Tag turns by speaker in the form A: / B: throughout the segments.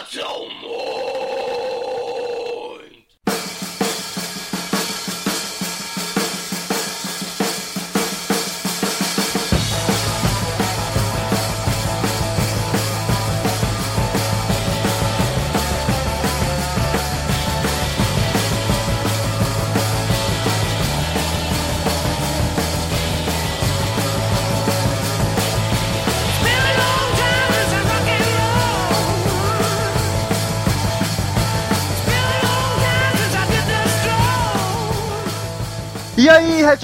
A: E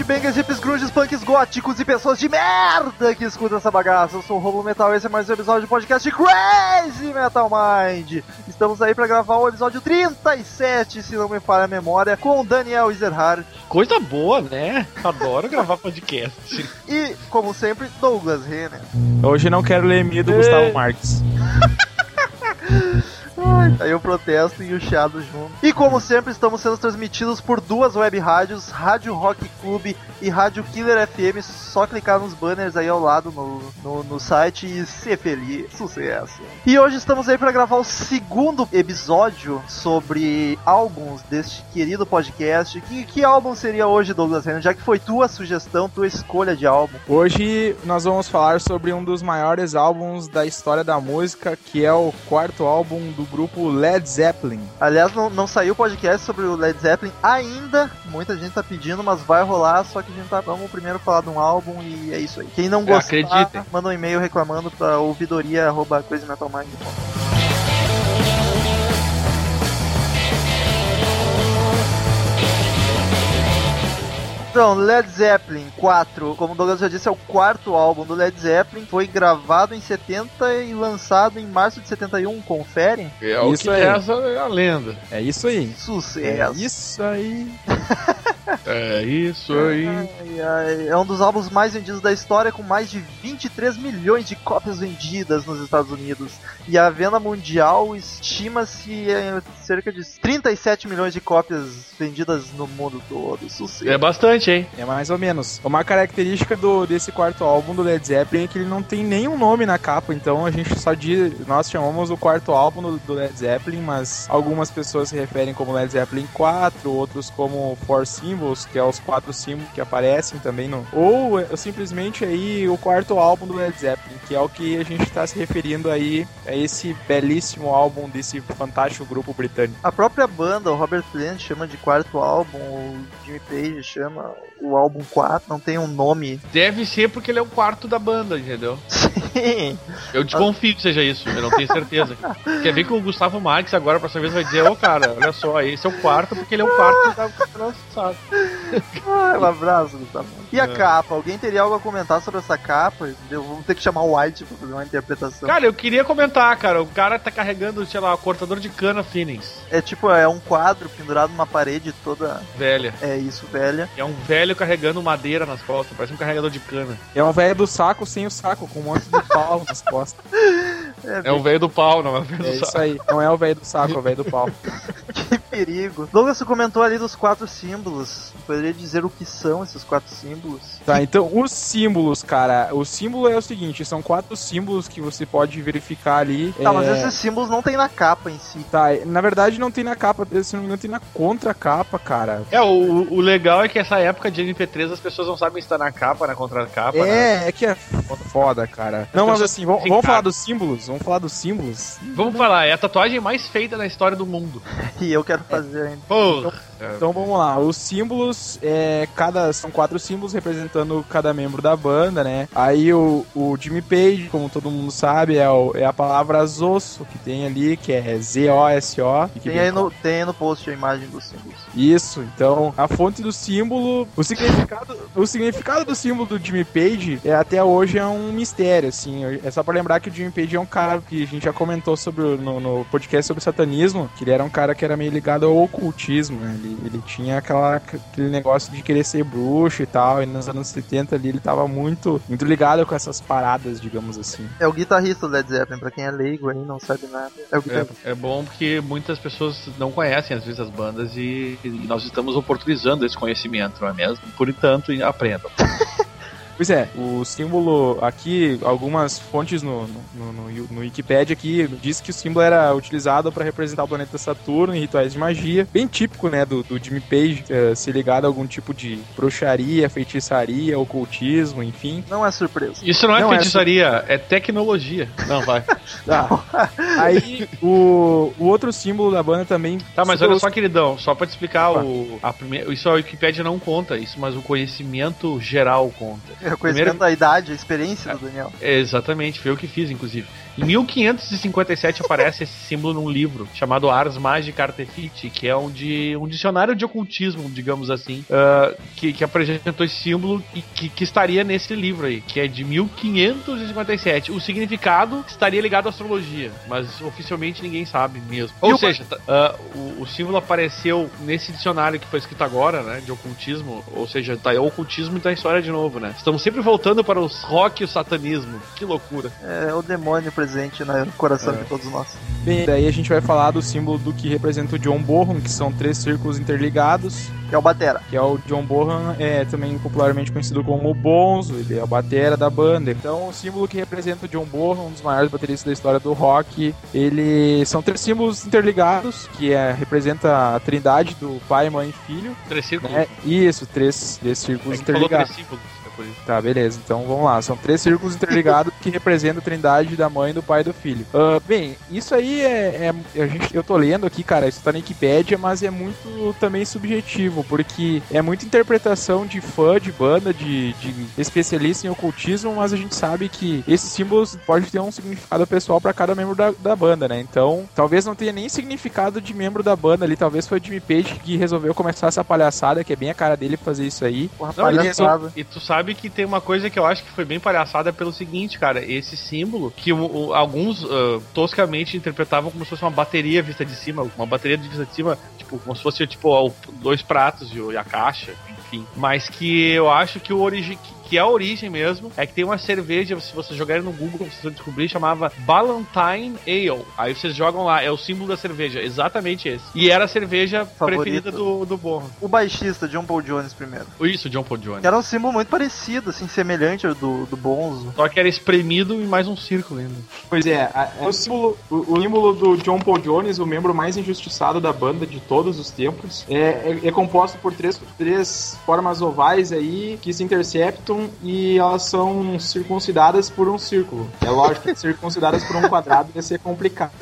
A: headbangers, hippies, grunges, punks, góticos e pessoas de merda que escutam essa bagaça. Eu sou o Robo Metal esse é mais um episódio do podcast Crazy Metal Mind. Estamos aí para gravar o episódio 37, se não me falha a memória, com Daniel Ezerhard.
B: Coisa boa, né? Adoro gravar podcast.
A: E, como sempre, Douglas Renner.
C: Hoje não quero ler e do Gustavo Marques.
A: Ai, aí o protesto e o chiado junto. E como sempre, estamos sendo transmitidos por duas web rádios, Rádio Rock Club e Rádio Killer FM. Só clicar nos banners aí ao lado no, no, no site e ser feliz. Sucesso. E hoje estamos aí para gravar o segundo episódio sobre álbuns deste querido podcast. Que, que álbum seria hoje, Douglas Renner? Já que foi tua sugestão, tua escolha de álbum.
C: Hoje nós vamos falar sobre um dos maiores álbuns da história da música, que é o quarto álbum do grupo Led Zeppelin.
A: Aliás, não, não saiu podcast sobre o Led Zeppelin ainda. Muita gente tá pedindo, mas vai rolar. Só que a gente tá. Vamos primeiro falar de um álbum e é isso aí. Quem não gostar, manda um e-mail reclamando pra ouvidoria.crazymetalmind.com. Então, Led Zeppelin 4, como o Douglas já disse, é o quarto álbum do Led Zeppelin. Foi gravado em 70 e lançado em março de 71. Confere?
B: É o
C: Isso
B: que
C: aí.
B: reza a lenda.
C: É isso aí. É
A: Sucesso!
C: isso aí.
B: É isso aí.
A: Ai, ai, É um dos álbuns mais vendidos da história, com mais de 23 milhões de cópias vendidas nos Estados Unidos. E a venda mundial estima-se em cerca de 37 milhões de cópias vendidas no mundo todo. Sucesso!
B: É bastante, hein?
C: É mais ou menos. Uma característica do, desse quarto álbum do Led Zeppelin é que ele não tem nenhum nome na capa, então a gente só diz. Nós chamamos o quarto álbum do, do Led Zeppelin, mas algumas pessoas se referem como Led Zeppelin 4, outros como Four Symbols, que é os quatro símbolos que aparecem também no. Ou é, simplesmente aí o quarto álbum do Led Zeppelin, que é o que a gente está se referindo aí a esse belíssimo álbum desse fantástico grupo britânico.
A: A própria banda, o Robert Plant, chama de quarto álbum, o Jimmy Page chama o álbum 4, não tem um nome.
B: Deve ser porque ele é o quarto da banda, entendeu?
A: Sim.
B: Eu desconfio que seja isso, eu não tenho certeza. Quer ver que o Gustavo Marques agora, próxima vez, vai dizer: Ô cara, olha só, esse é o quarto porque ele é o quarto da lançado.
A: Ai, um abraço, Gustavo. E a
B: É.
A: capa? Alguém teria algo a comentar sobre essa capa? Eu vou ter que chamar o White pra fazer uma interpretação.
B: Cara, eu queria comentar, cara, o cara tá carregando, sei lá, cortador de cana Phoenix,
A: É tipo, é um quadro pendurado numa parede toda.
B: velha.
A: É isso, velha.
B: É um velho carregando madeira nas costas, parece um carregador de cana.
C: É um velho do saco sem o saco, com um monte de pau nas costas.
B: É um velho do pau, não é um velho
C: É
B: do
C: isso
B: saco.
C: aí. Não é o velho do saco, é o velho do pau.
A: Perigo. Douglas, você comentou ali dos quatro símbolos. Poderia dizer o que são esses quatro símbolos?
C: Tá, então os símbolos, cara. O símbolo é o seguinte: são quatro símbolos que você pode verificar ali.
A: Tá,
C: é...
A: mas esses símbolos não tem na capa em si.
C: Tá, na verdade não tem na capa, se não me engano, tem na contracapa, cara.
B: É, o, o legal é que essa época de MP3 as pessoas não sabem se tá na capa, na contracapa, né?
C: É, é que é foda, cara. Não, mas
B: pessoas
C: assim, vamos, vamos falar dos símbolos? Vamos falar dos símbolos?
B: Vamos falar, é a tatuagem mais feita na história do mundo.
A: E eu quero fazer ainda.
B: Pô,
C: Então vamos lá, os símbolos, é, cada, são quatro símbolos representando cada membro da banda, né? Aí o, o Jimmy Page, como todo mundo sabe, é, o- é a palavra Zosso que tem ali, que é Z-O-S-O.
A: Tem aí, no, tem aí no post a imagem dos símbolos.
C: Isso, então a fonte do símbolo, o significado, o significado do símbolo do Jimmy Page é até hoje é um mistério, assim. É só pra lembrar que o Jimmy Page é um cara que a gente já comentou sobre o- no, no podcast sobre satanismo, que ele era um cara que era meio ligado ao ocultismo, né? Ele, ele tinha aquela, aquele negócio de querer ser bruxo e tal, e nos anos 70 ali ele tava muito, muito ligado com essas paradas, digamos assim.
A: É o guitarrista do Led Zeppelin, pra quem é leigo aí não sabe nada. É o guitarrista.
B: é, é bom porque muitas pessoas não conhecem às vezes as bandas e, e nós estamos oportunizando esse conhecimento, não é mesmo? Portanto, aprendam.
C: Pois é, o símbolo aqui, algumas fontes no, no, no, no Wikipedia aqui diz que o símbolo era utilizado para representar o planeta Saturno em rituais de magia, bem típico, né, do, do Jimmy Page, é, se ligado a algum tipo de bruxaria, feitiçaria, ocultismo, enfim.
A: Não é surpresa.
B: Isso não é não é feitiçaria, é, é tecnologia. Não, vai.
C: tá. Aí, o, o outro símbolo da banda também...
B: Tá, mas olha só, queridão, só pra te explicar, o, a primeira, isso a Wikipedia não conta, isso, mas o conhecimento geral conta.
A: Conhecimento Primeiro... da idade, a experiência do Daniel.
B: É, exatamente, foi eu que fiz, inclusive. Em 1557 aparece esse símbolo num livro chamado Ars Magica Artefici, que é um, de, um dicionário de ocultismo, digamos assim, uh, que, que apresentou esse símbolo e que, que estaria nesse livro aí, que é de 1557. O significado estaria ligado à astrologia, mas oficialmente ninguém sabe mesmo. Ou e seja, uh, o, o, símbolo apareceu nesse dicionário que foi escrito agora, né, de ocultismo, ou seja, tá, é o ocultismo e tá a história de novo, né? Estamos sempre voltando para os rock e o satanismo. Que loucura.
A: É, o demônio presente presente no coração é. de todos nós.
C: Bem, daí a gente vai falar do símbolo do que representa o John Bonham, que são três círculos interligados.
A: Que é o Batera.
C: Que é o John Bonham, é também popularmente conhecido como o Bonzo, ele é o Batera da banda. Então, o símbolo que representa o John Bonham, um dos maiores bateristas da história do rock, ele são três símbolos interligados, que é, representa a trindade do pai, mãe e filho.
B: Três círculos?
C: Né? Isso, três, três círculos é interligados. Três círculos Tá, beleza. Então vamos lá. São três círculos interligados que representam a trindade da mãe, do pai e do filho. Uh, bem, isso aí é, é, a gente, Eu tô lendo aqui, cara, isso tá na Wikipedia, mas é muito também subjetivo, porque é muita interpretação de fã, de banda, de, de especialista em ocultismo, mas a gente sabe que esses símbolos pode ter um significado pessoal para cada membro da, da banda, né? Então, talvez não tenha nem significado de membro da banda ali, talvez foi o Jimmy Page que resolveu começar essa palhaçada, que é bem a cara dele fazer isso aí.
B: Porra, não, palhaçada. E tu sabe sabe que tem uma coisa que eu acho que foi bem palhaçada pelo seguinte, cara. Esse símbolo, que o, o, alguns uh, toscamente interpretavam como se fosse uma bateria vista de cima, uma bateria de vista de cima, tipo, como se fosse tipo dois pratos e a caixa, enfim. Mas que eu acho que o origem que é a origem mesmo, é que tem uma cerveja, se vocês jogarem no Google, vocês vão descobrir, chamava Ballantine Ale. Aí vocês jogam lá, é o símbolo da cerveja, exatamente esse. E era a cerveja Favorito. preferida do, do Borro.
A: O baixista, John Paul Jones primeiro.
B: Isso, John Paul Jones.
A: Que era um símbolo muito parecido, assim, semelhante ao do, do Bonzo.
B: Só que era espremido e mais um círculo ainda.
C: Pois é, é o, símbolo, o, o, símbolo do John Paul Jones, o membro mais injustiçado da banda de todos os tempos, é, é, é composto por três, três formas ovais aí que se interceptam e elas são circuncidadas por um círculo. É lógico que circuncidadas por um quadrado ia ser complicado.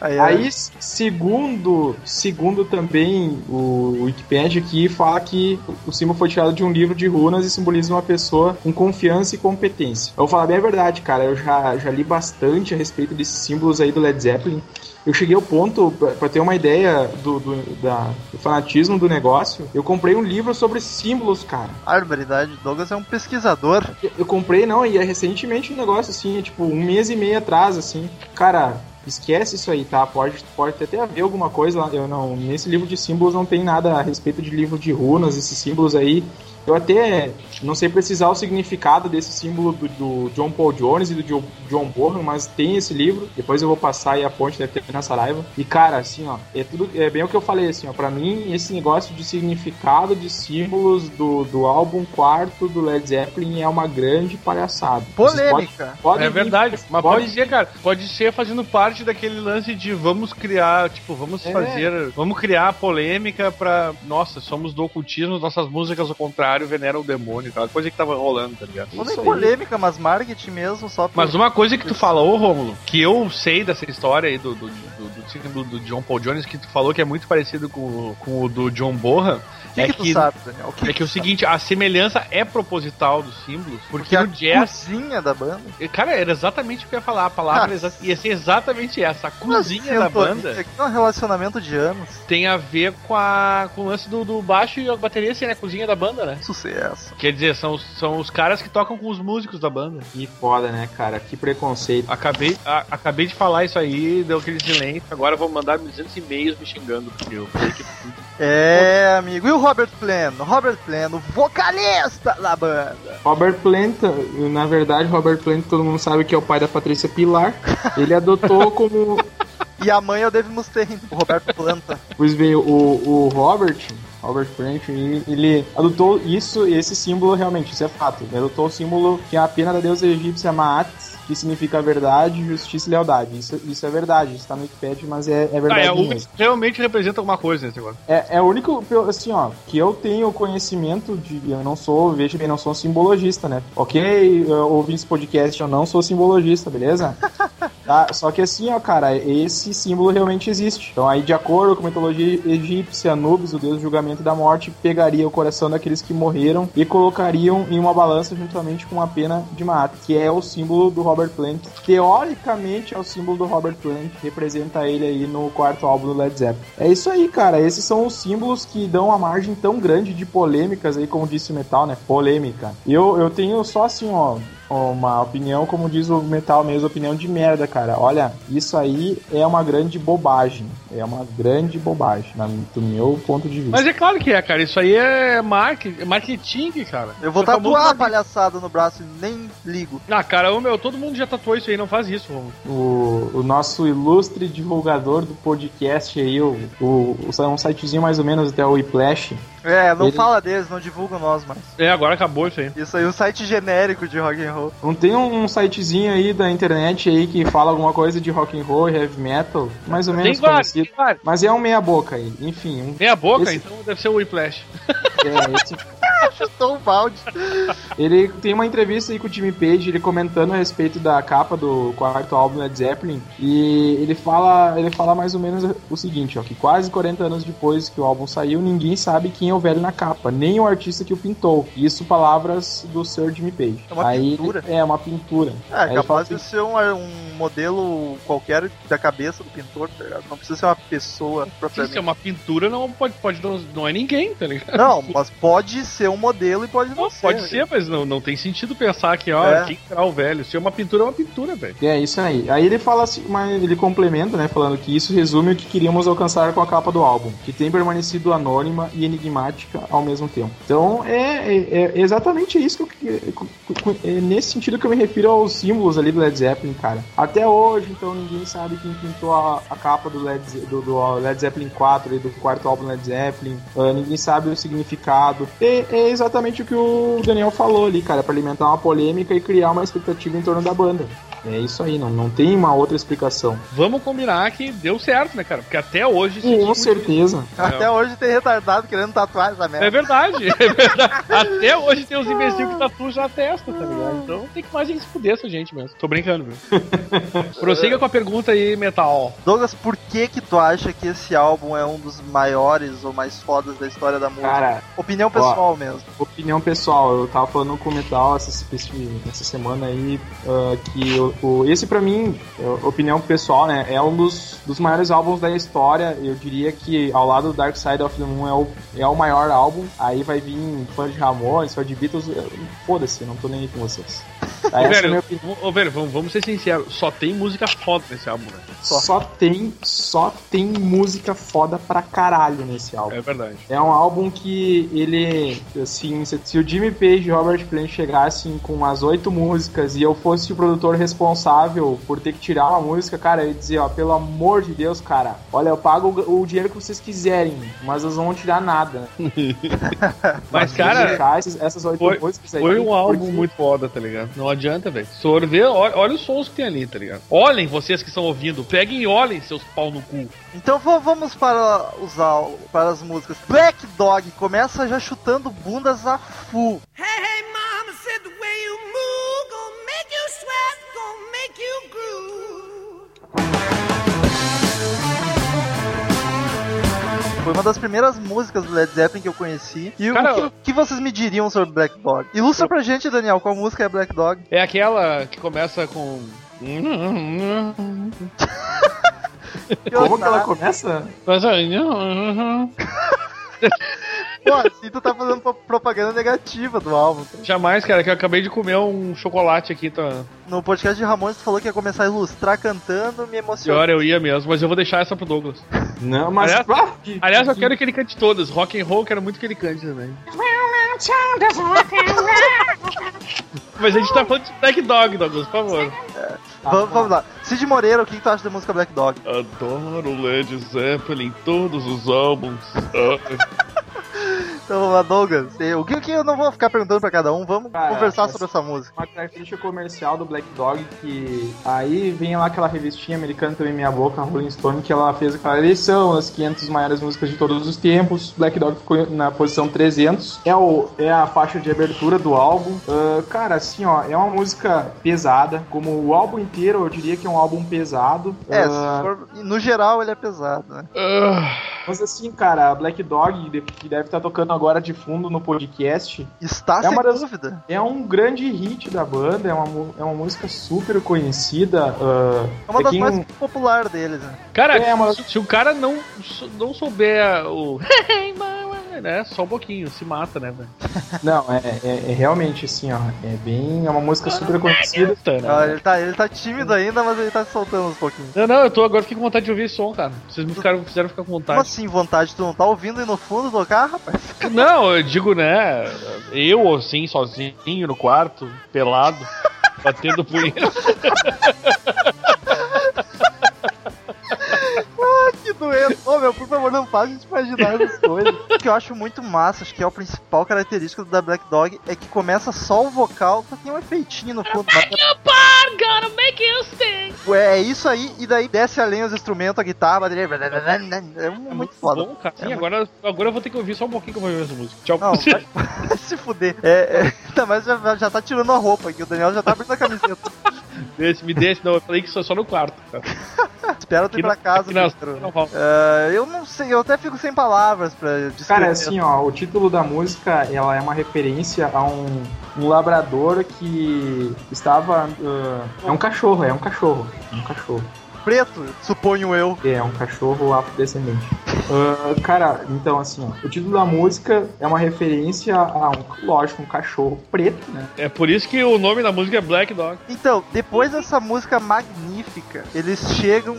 C: Aí, aí, segundo, segundo também o Wikipedia aqui, fala que o símbolo foi tirado de um livro de runas e simboliza uma pessoa com confiança e competência. Eu vou falar bem a verdade, cara, eu já, já li bastante a respeito desses símbolos aí do Led Zeppelin eu cheguei ao ponto, para ter uma ideia do, do, da, do, fanatismo do negócio, eu comprei um livro sobre símbolos, cara.
A: Barbaridade, Douglas é um pesquisador.
C: Eu, eu comprei, não, e é recentemente um negócio assim, é tipo um mês e meio atrás, assim. Cara, esquece isso aí, tá? Pode, pode até haver alguma coisa lá. Eu não, nesse livro de símbolos não tem nada a respeito de livro de runas, esses símbolos aí. Eu até não sei precisar o significado desse símbolo do, do John Paul Jones e do John, John Bonham, mas tem esse livro. Depois eu vou passar aí a ponte deve ter na Saraiva. E cara, assim, ó, é tudo é bem o que eu falei assim, ó, para mim esse negócio de significado de símbolos do, do álbum quarto do Led Zeppelin é uma grande palhaçada.
A: Polêmica.
B: Podem, é verdade, vir, mas pode, pode ser, cara, pode ser fazendo parte daquele lance de vamos criar, tipo, vamos é. fazer, vamos criar polêmica para, nossa, somos do ocultismo, nossas músicas ao contrário venera o demônio, aquela coisa que tava rolando, tá ligado?
A: Não é polêmica, mas marketing mesmo, só por...
B: Mas uma coisa que tu falou, Rômulo, que eu sei dessa história aí do, do, do, do, do John Paul Jones, que tu falou que é muito parecido com, com o do John Borra,
A: que, é que, que tu sabe, Daniel?
B: Que é que, o seguinte, a semelhança é proposital dos símbolos, porque,
A: porque no jazz. cozinha da banda.
B: Cara, era exatamente o que eu ia falar. A palavra ah. ia ser exatamente essa. A cozinha da banda.
A: Aqui é um relacionamento de anos.
B: Tem a ver com, a, com o lance do, do baixo e a bateria, assim, né? A cozinha da banda, né?
A: Sucesso.
B: Quer dizer, são, são os caras que tocam com os músicos da banda.
C: Que foda, né, cara? Que preconceito.
B: Acabei, a, acabei de falar isso aí, deu aquele silêncio. Agora vou mandar 200 e-mails me xingando, porque eu falei que.
A: É, amigo. E o Robert Plant? Robert Plant, o vocalista da banda.
C: Robert Plant, na verdade, Robert Plant, todo mundo sabe que é o pai da Patrícia Pilar. Ele adotou como
A: E a mãe é o Dave Mustaine, o Roberto Planta.
C: Pois bem, o, o Robert, Robert Plant, ele, adotou isso, esse símbolo realmente, isso é fato. Ele adotou o símbolo que é a pena da deusa egípcia Maat, que significa verdade, justiça e lealdade. Isso, isso é verdade, isso tá no Wikipedia, mas é, é verdade
B: Ah, é, o
C: mesmo.
B: realmente representa alguma coisa nesse negócio.
C: É, é o único, assim, ó, que eu tenho conhecimento de. Eu não sou, veja bem, não sou um simbologista, né? Ok, eu ouvi esse podcast, eu não sou simbologista, beleza? Tá? Só que assim, ó, cara, esse símbolo realmente existe. Então, aí, de acordo com a mitologia egípcia, Anubis, o deus do julgamento e da morte, pegaria o coração daqueles que morreram e colocariam em uma balança juntamente com a pena de Maat, que é o símbolo do Robert Plant. Teoricamente, é o símbolo do Robert Plant, representa ele aí no quarto álbum do Led Zeppelin. É isso aí, cara. Esses são os símbolos que dão uma margem tão grande de polêmicas aí, como disse o Metal, né? Polêmica. Eu, eu tenho só assim, ó, uma opinião, como diz o Metal mesmo, opinião de merda, cara. Olha, isso aí é uma grande bobagem. É uma grande bobagem, na- do meu ponto de vista.
B: Mas é claro que é, cara. Isso aí é marketing, marketing cara.
A: Eu vou
B: é famoso
A: tatuar a palhaçada no braço e nem ligo.
B: Ah, cara, ô, meu, todo mundo já tatuou isso aí, não faz isso, Romulo.
C: O, o nosso ilustre divulgador do podcast aí, o, o, o- um sitezinho mais ou menos até o Whiplash.
A: É, não
C: Ele-
A: fala deles, não divulgam nós mais.
B: É, agora acabou isso aí.
A: Isso aí, um site genérico de rock and roll.
C: Não tem um, sitezinho aí da internet aí que fala alguma coisa de rock and roll e heavy metal, mais ou
B: Tem
C: menos
B: vários,
C: conhecido.
B: tem vários.
C: Mas é um meia boca aí. Enfim, um,
B: Meia boca,
C: Esse-
B: então deve ser o Whiplash.
C: é, esse
A: Chutou um balde.
C: Ele tem uma entrevista aí com o Jimmy Page, ele comentando a respeito da capa do quarto álbum Led Zeppelin, e ele fala, ele fala mais ou menos o seguinte, ó, que quase 40 anos depois que o álbum saiu, ninguém sabe quem é o velho na capa, nem o artista que o pintou. Isso palavras do Sir Jimmy Page.
A: É uma
C: aí,
A: pintura?
C: É, uma pintura.
A: É,
C: Aí ele fala
A: capaz de
C: assim,
A: ser um, um modelo qualquer da cabeça do pintor, tá ligado? Não precisa ser uma pessoa
B: Se isso é
A: propriamente.
B: uma pintura, não pode, pode não, não é ninguém, tá ligado?
A: Não, mas pode ser um modelo e pode não,
B: Não,
A: ser.
B: pode
A: né?
B: ser, mas não, não tem sentido pensar que, ó,
A: É.
B: quem será o velho? Se é uma pintura, é uma pintura, velho.
C: É isso aí. Aí ele fala assim, mas ele complementa, né, falando que isso resume o que queríamos alcançar com a capa do álbum, que tem permanecido anônima e enigmática ao mesmo tempo. Então é, é- é exatamente isso que eu, é nesse sentido que eu me refiro aos símbolos ali do Led Zeppelin, cara. Até hoje, então ninguém sabe quem pintou a, a capa do Led, do, do Led Zeppelin 4, ali, do quarto álbum Led Zeppelin. Ah, ninguém sabe o significado. É, é exatamente o que o Daniel falou ali, cara, para alimentar uma polêmica e criar uma expectativa em torno da banda. É isso aí, não, não tem uma outra explicação.
B: Vamos combinar que deu certo, né, cara? Porque até hoje...
C: Com certeza.
A: Até hoje tem retardado querendo tatuar essa
B: É
A: merda.
B: verdade, é verdade. Até hoje tem os imbecil que tatuam já a testa, tá ligado? Então tem que mais gente se fuder essa gente mesmo. Tô brincando, viu? Prossiga com a pergunta aí, Metal.
A: Douglas, por que que tu acha que esse álbum é um dos maiores ou mais fodas da história da música?
C: Cara,
A: Opinião pessoal mesmo.
C: opinião pessoal, eu tava falando com o Metal essa, essa semana aí ah, que o, esse pra mim, é, opinião pessoal, né, é um dos, dos maiores álbuns da história. Eu diria que ao lado do Dark Side of the Moon é o, é o maior álbum. Aí vai vir fã de Ramones, fã de Beatles. Foda-se, não tô nem aí com vocês. Tá, é
B: velho, ô, velho vamos, vamos ser sinceros, só tem música foda nesse álbum, né?
C: Só tem, só tem música foda pra caralho nesse álbum.
B: É verdade.
C: É um álbum que ele, assim, se, se o Jimmy Page e o Robert Plant chegassem com as oito músicas e eu fosse o produtor responsável por ter que tirar uma música, cara, eu ia dizer, ó, pelo amor de Deus, cara, olha, eu pago o, o dinheiro que vocês quiserem, mas vocês não vão tirar nada.
B: Mas,
C: Vocês
B: cara,
C: esses- essas oito
B: foi-
C: músicas aí.
B: Foi um álbum
C: porque-
B: muito foda, tá ligado? Não adianta, velho. Se for ver, olha, olha os sons que tem ali, tá ligado? Olhem vocês que estão ouvindo, peguem e olhem seus pau no cu.
A: Então vamos para os al- para as músicas. Black Dog começa já chutando bundas a full.
D: Hey, hey, mama said the way you move gonna make you sweat, gonna make you groove.
A: Foi uma das primeiras músicas do Led Zeppelin que eu conheci. E
B: Cara,
A: o que, o que vocês me diriam sobre Black Dog? Ilustra pra gente, Daniel, qual música é Black Dog?
B: É aquela que começa com.
C: Como que ela começa?
A: Pô, assim tu tá fazendo pro- propaganda negativa do álbum.
B: Jamais, cara, que eu acabei de comer um chocolate aqui, tá?
A: No podcast de Ramones tu falou que ia começar a ilustrar cantando, me emocionou.
B: Pior, eu ia mesmo, mas eu vou deixar essa pro Douglas.
C: Não, mas...
B: Aliás-
C: ah, que-
B: Aliás, eu quero que ele cante todas. Rock and roll, eu quero muito que ele cante também. Mas a gente tá falando de Black Dog, Douglas, por favor.
A: vamos, vamos lá. Cid Moreira, o que, que tu acha da música Black Dog?
B: Adoro Led Zeppelin, todos os álbuns.
A: Então vamos lá, Douglas. O que, que eu não vou ficar perguntando pra cada um, vamos
C: Cara,
A: conversar
C: essa-
A: sobre essa música.
C: Uma característica comercial do Black Dog que aí vem lá aquela revistinha americana também Minha Boca, Rolling Stone, que ela fez aquela eleição, as 500 maiores músicas de todos os tempos. Black Dog ficou na posição 300. É, o, é a faixa de abertura do álbum. Ah, cara, assim, ó, é uma música pesada. Como o álbum inteiro, eu diria que é um álbum pesado.
A: É,
C: Ah,
A: for- no geral ele é pesado, né?
B: ah,
C: Mas assim, cara, a Black Dog, que deve estar tocando agora de fundo no podcast,
A: Está
C: É
A: sem
C: uma das-
A: dúvida.
C: é um grande hit da banda, é uma, é uma música super conhecida. ah,
A: É uma
C: é
A: das
C: quem-
A: mais populares deles, né?
B: Cara,
C: É, mas-
B: se, se o cara não, não souber o. né, só um pouquinho, se mata, né, velho?
C: Não, é, é- é realmente assim, ó. É bem. É uma música super conhecida.
B: Tá, né?
A: Ah, ele, tá, ele tá tímido ainda, mas ele tá se soltando uns pouquinhos.
B: Não, não, eu tô agora fiquei com vontade de ouvir esse som, cara. Vocês me ficaram, fizeram ficar com
A: Como
B: vontade.
A: assim, vontade? Tu não tá ouvindo aí no fundo tocar, rapaz?
B: Não, eu digo, né? Eu, assim, sozinho no quarto, pelado, batendo punheta.
A: Doente. Ô, meu, por favor, não faz a gente imaginar essas coisas. O que eu acho muito massa, acho que é a principal característica da Black Dog, é que começa só o vocal, só tem um efeitinho no fundo. mas
E: gonna make you sing.
A: É é isso aí, e daí desce além os instrumentos, a guitarra, a bateria. É muito foda.
B: Bom, cara. Sim,
A: É
B: agora, agora eu vou ter que ouvir só um pouquinho que eu vou ver essa música. Tchau.
A: Não, vai, se fuder. É, é, ainda mais já, já tá tirando a roupa aqui, o Daniel já tá abrindo a camiseta.
B: Desse, me desse, não, eu falei que só, só no quarto. Cara.
A: Espera tu ir pra
B: não-
A: casa,
B: não-
A: Pedro.
B: não rola.
A: Ah, eu não sei, eu até fico sem palavras pra descrever.
C: Cara, assim, ó, o título da música ela é uma referência a um, um labrador que estava. ah, é um cachorro, é um cachorro. É um cachorro.
A: Preto, suponho eu.
C: É, um cachorro afrodescendente. Ah, cara, então assim, ó, o título da música é uma referência a um, lógico, um cachorro preto, né?
B: É por isso que o nome da música é Black Dog.
A: Então, depois dessa música magnífica, eles chegam.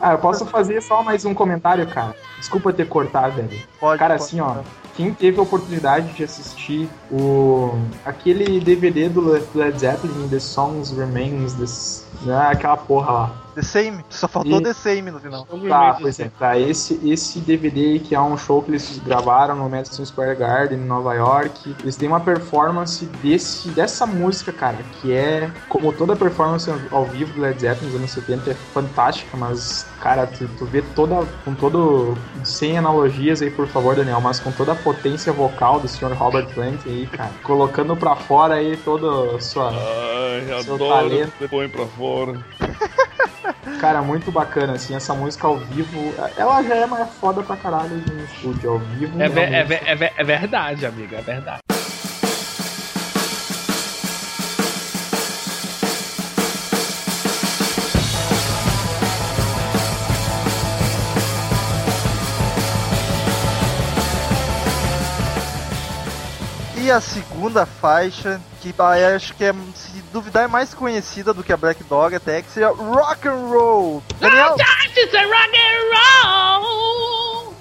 C: Ah, eu posso fazer só mais um comentário, cara. Desculpa ter cortado, velho.
A: Pode,
C: Cara,
A: pode.
C: assim, ó, quem teve a oportunidade de assistir o aquele DVD do Led Zeppelin, The Songs Remains, this, né, aquela porra lá.
A: The Same. Só faltou
C: E-
A: The Same no final.
C: Tá, pois é. Tá, esse, esse DVD que é um show que eles gravaram no Madison Square Garden, em Nova York. Eles têm uma performance desse, dessa música, cara, que é, como toda performance ao vivo do Led Zeppelin nos anos 70, é fantástica, mas, cara, tu, tu vê toda, com todo, sem analogias aí, por favor, Daniel, mas com toda a potência vocal do Sr. Robert Plant aí, cara, colocando pra fora aí toda a sua...
B: Ai,
C: Seu
B: adoro
C: talento.
B: põe pra fora.
C: Cara, muito bacana, assim, essa música ao vivo, ela já é mais foda pra caralho no estúdio, ao vivo.
B: É, ve- é, é, é verdade, amiga, é verdade.
A: E a segunda faixa, que acho que é, se duvidar, é mais conhecida do que a Black Dog até, que seria Rock and Roll. Daniel,
E: It's a rock and roll.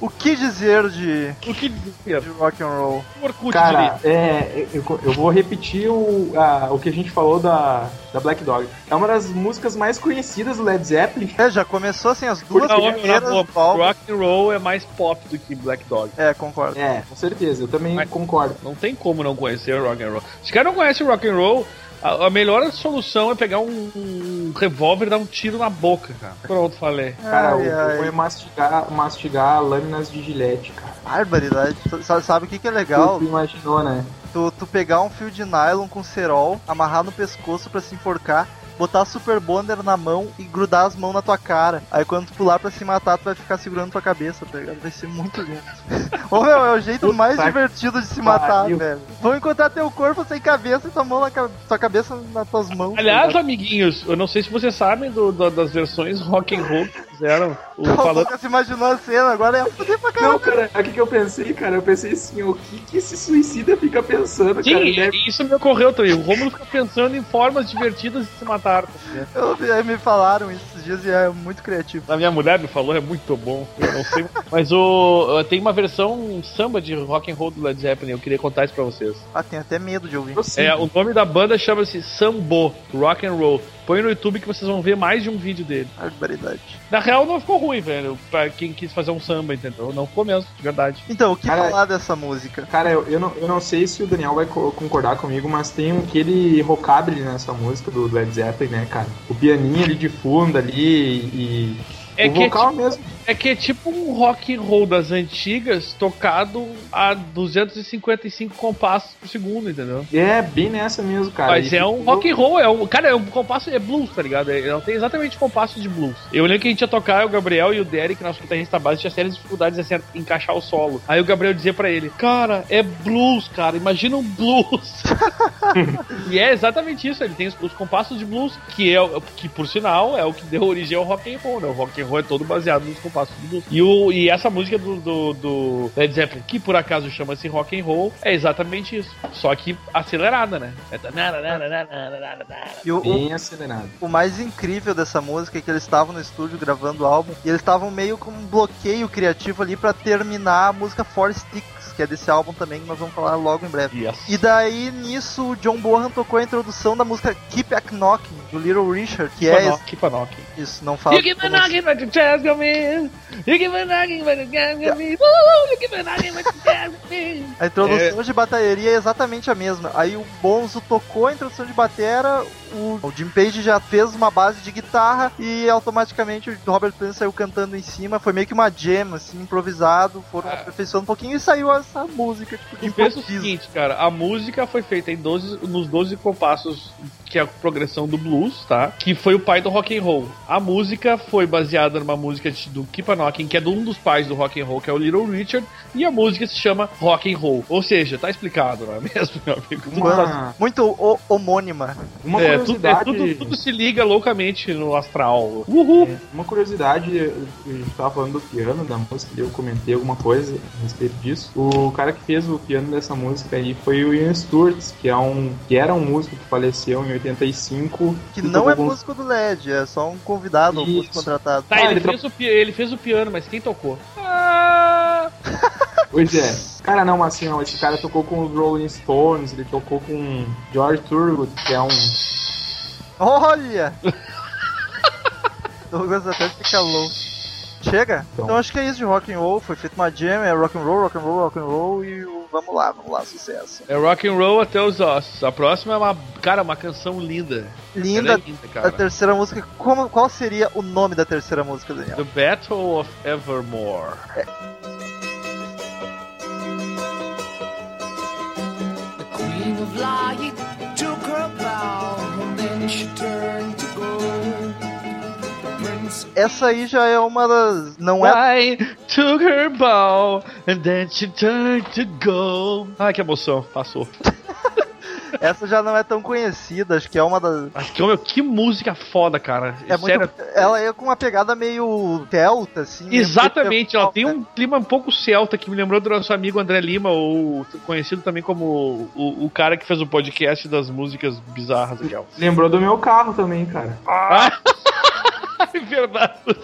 A: O que dizer de,
B: O que dizer?
A: de Rock and Roll?
B: Orkut
C: Cara, é, eu, eu vou repetir o, a- o que a gente falou da, da Black Dog. É uma das músicas mais conhecidas do Led Zeppelin.
A: É, já começou assim, as duas
B: Não,
A: primeiras do álbum.
B: rock and roll é mais pop do que Black Dog.
A: É, concordo.
C: É, com certeza, eu também
B: Mas-
C: concordo.
B: Não tem como não conhecer rock and roll. Se o cara não conhece rock and roll, a, a melhor solução é pegar um, um revólver e dar um tiro na boca, cara. Pronto, falei.
C: Cara,
A: Ai,
C: o
A: ai.
C: é mastigar, mastigar lâminas de gilete, cara.
A: Barbaridade. Sa- Sabe o que, que é legal?
C: Tu imaginou, né?
A: Tu, tu pegar um fio de nylon com cerol, amarrar no pescoço pra se enforcar, botar super bonder na mão e grudar as mãos na tua cara. Aí quando tu pular pra se matar, tu vai ficar segurando tua cabeça, tá ligado? Vai ser muito lindo. Ô meu, é o jeito
C: Puta
A: mais divertido de se matar,
C: pariu.
A: velho. Vão encontrar teu corpo sem cabeça e tua mão na ca- tua cabeça nas tuas mãos. tá
B: Aliás,
A: ligado?
B: amiguinhos, eu não sei se vocês sabem do- do- das versões rock and roll fizeram. O,
A: o
B: falando,
A: se imaginou a cena, agora é fuder pra caralho.
C: Não, cara, o que, que eu pensei, cara? Eu pensei assim, o que, que esse suicida fica pensando,
B: Sim,
C: cara? Deve-
B: isso me ocorreu também. O Romulo fica pensando em formas divertidas de se matar.
A: Eu, aí me falaram isso esses dias e é muito criativo.
B: A minha mulher me falou, é muito bom. Eu não sei. Mas o tem uma versão samba de rock and roll do Led Zeppelin. Eu queria contar isso pra vocês.
A: Ah, tenho até medo de ouvir.
B: É, o nome da banda chama-se Sambo Rock and Roll. Põe no YouTube que vocês vão ver mais de um vídeo dele.
A: Barbaridade.
B: Na real, não ficou ruim, velho. Pra quem quis fazer um samba, entendeu? Não ficou mesmo, de verdade.
A: Então, o que
C: Cara,
A: falar dessa música?
C: Cara, eu, eu, não, eu não sei se o Daniel vai co- concordar comigo, mas tem aquele rockabilly nessa música do Led Zeppelin, né, cara? O pianinho ali de fundo ali e.
B: É
C: o
B: que, é
C: vocal
B: tipo,
C: mesmo.
B: é que é tipo um rock and roll das antigas tocado a 255 compassos por segundo, entendeu?
C: É, bem nessa mesmo, cara.
B: Mas
C: E
B: é um rock and roll, é um, cara, é um compasso, é blues, tá ligado? É, Ela tem exatamente compasso de blues. Eu lembro que a gente ia tocar, o Gabriel e o Derek, nosso guitarrista base, tinha sérias dificuldades assim, em encaixar o solo. Aí o Gabriel dizia pra ele, cara, é blues, cara, imagina um blues. e é exatamente isso, ele tem os, os compassos de blues, que é o- que por sinal é o que deu origem ao rock and roll, né? O rock and roll é todo baseado nos compassos de blues. E, o, e essa música do, do, do Led Zeppelin, que por acaso chama-se rock and roll, é exatamente isso. Só que acelerada, né? É
A: E o,
C: Bem acelerado.
A: o mais incrível dessa música é que eles estavam no estúdio gravando o álbum e eles estavam meio com um bloqueio criativo ali pra terminar a música Four Sticks, que é desse álbum também, que nós vamos falar logo em breve.
B: Yes.
A: E daí, nisso, o John Bonham tocou a introdução da música Keep a Knocking, do Little Richard, que é
B: Keep keep a knocking.
A: isso, não fala.
B: You keep a knocking, but the in. You keep a knocking, but the. Woo, you keep a knocking, but the in.
A: A introdução de bateria é exatamente a mesma. Aí o Bonzo tocou a introdução de batera, o, o Jim Page já fez uma base de guitarra e automaticamente o Robert Plant saiu cantando em cima. Foi meio que uma jam, assim, improvisado. Foram aperfeiçoando um pouquinho e saiu essa música, tipo, de
B: E pensa o seguinte, cara, a música foi feita em 12, nos 12 compassos, que é a progressão do blues, tá? Que foi o pai do rock and roll. A música foi baseada numa música de- do Knocking, que é de um dos pais do rock and roll, que é o Little Richard, e a música se chama Rock and Roll. Ou seja, tá explicado, não é mesmo, meu amigo?
C: Uma,
A: Muito o- homônima.
C: uma
B: é, tudo, é,
C: curiosidade.
B: tudo, tudo se liga loucamente no astral. Uhul!
C: É, Uma curiosidade, eu- a gente tava falando do piano da música, e eu comentei alguma coisa a respeito disso. O cara que fez o piano dessa música aí foi o Ian Stewart, que é um que era um músico que faleceu em 85.
A: Que não é
C: com-
A: músico do LED, é só um convidado, um
C: Isso.
A: músico contratado.
B: Tá,
C: Ah,
B: ele,
C: ele
B: fez o, pi- ele fez o piano, mas quem tocou? Ah!
C: Pois é. Cara, não, mas assim, ó, esse cara tocou com os Rolling Stones, ele tocou com George Thorogood, que é um
A: Olha! Douglas até fica louco. Chega? Então.
C: Então.
A: acho que é isso de rock and roll. Foi feito uma jam, é rock and roll, rock and roll, rock and roll e o... vamos lá, vamos lá, sucesso.
B: É rock and roll até os ossos. A próxima é uma, cara, uma canção linda.
A: Linda.
B: É linda,
A: A
B: cara.
A: terceira música, como, qual seria o nome da terceira música, Daniel?
B: The Battle of Evermore.
F: The queen of light took her bow and then she turned to go.
A: Essa aí já é uma das. Não é.
B: I took her bow and then she turned to go. Ai, que emoção. Passou.
A: Essa já não é tão conhecida, acho que é uma das.
B: Mas que, meu, que música foda, cara.
A: É
B: Sério.
A: muito, ela é com uma pegada meio celta, assim. né?
B: Exatamente, ela
A: Muito-
B: tem um clima um pouco celta que me lembrou do nosso amigo André Lima, ou conhecido também como o, o cara que fez o podcast das músicas bizarras.
C: Lembrou do meu carro também, cara.
B: É verdade.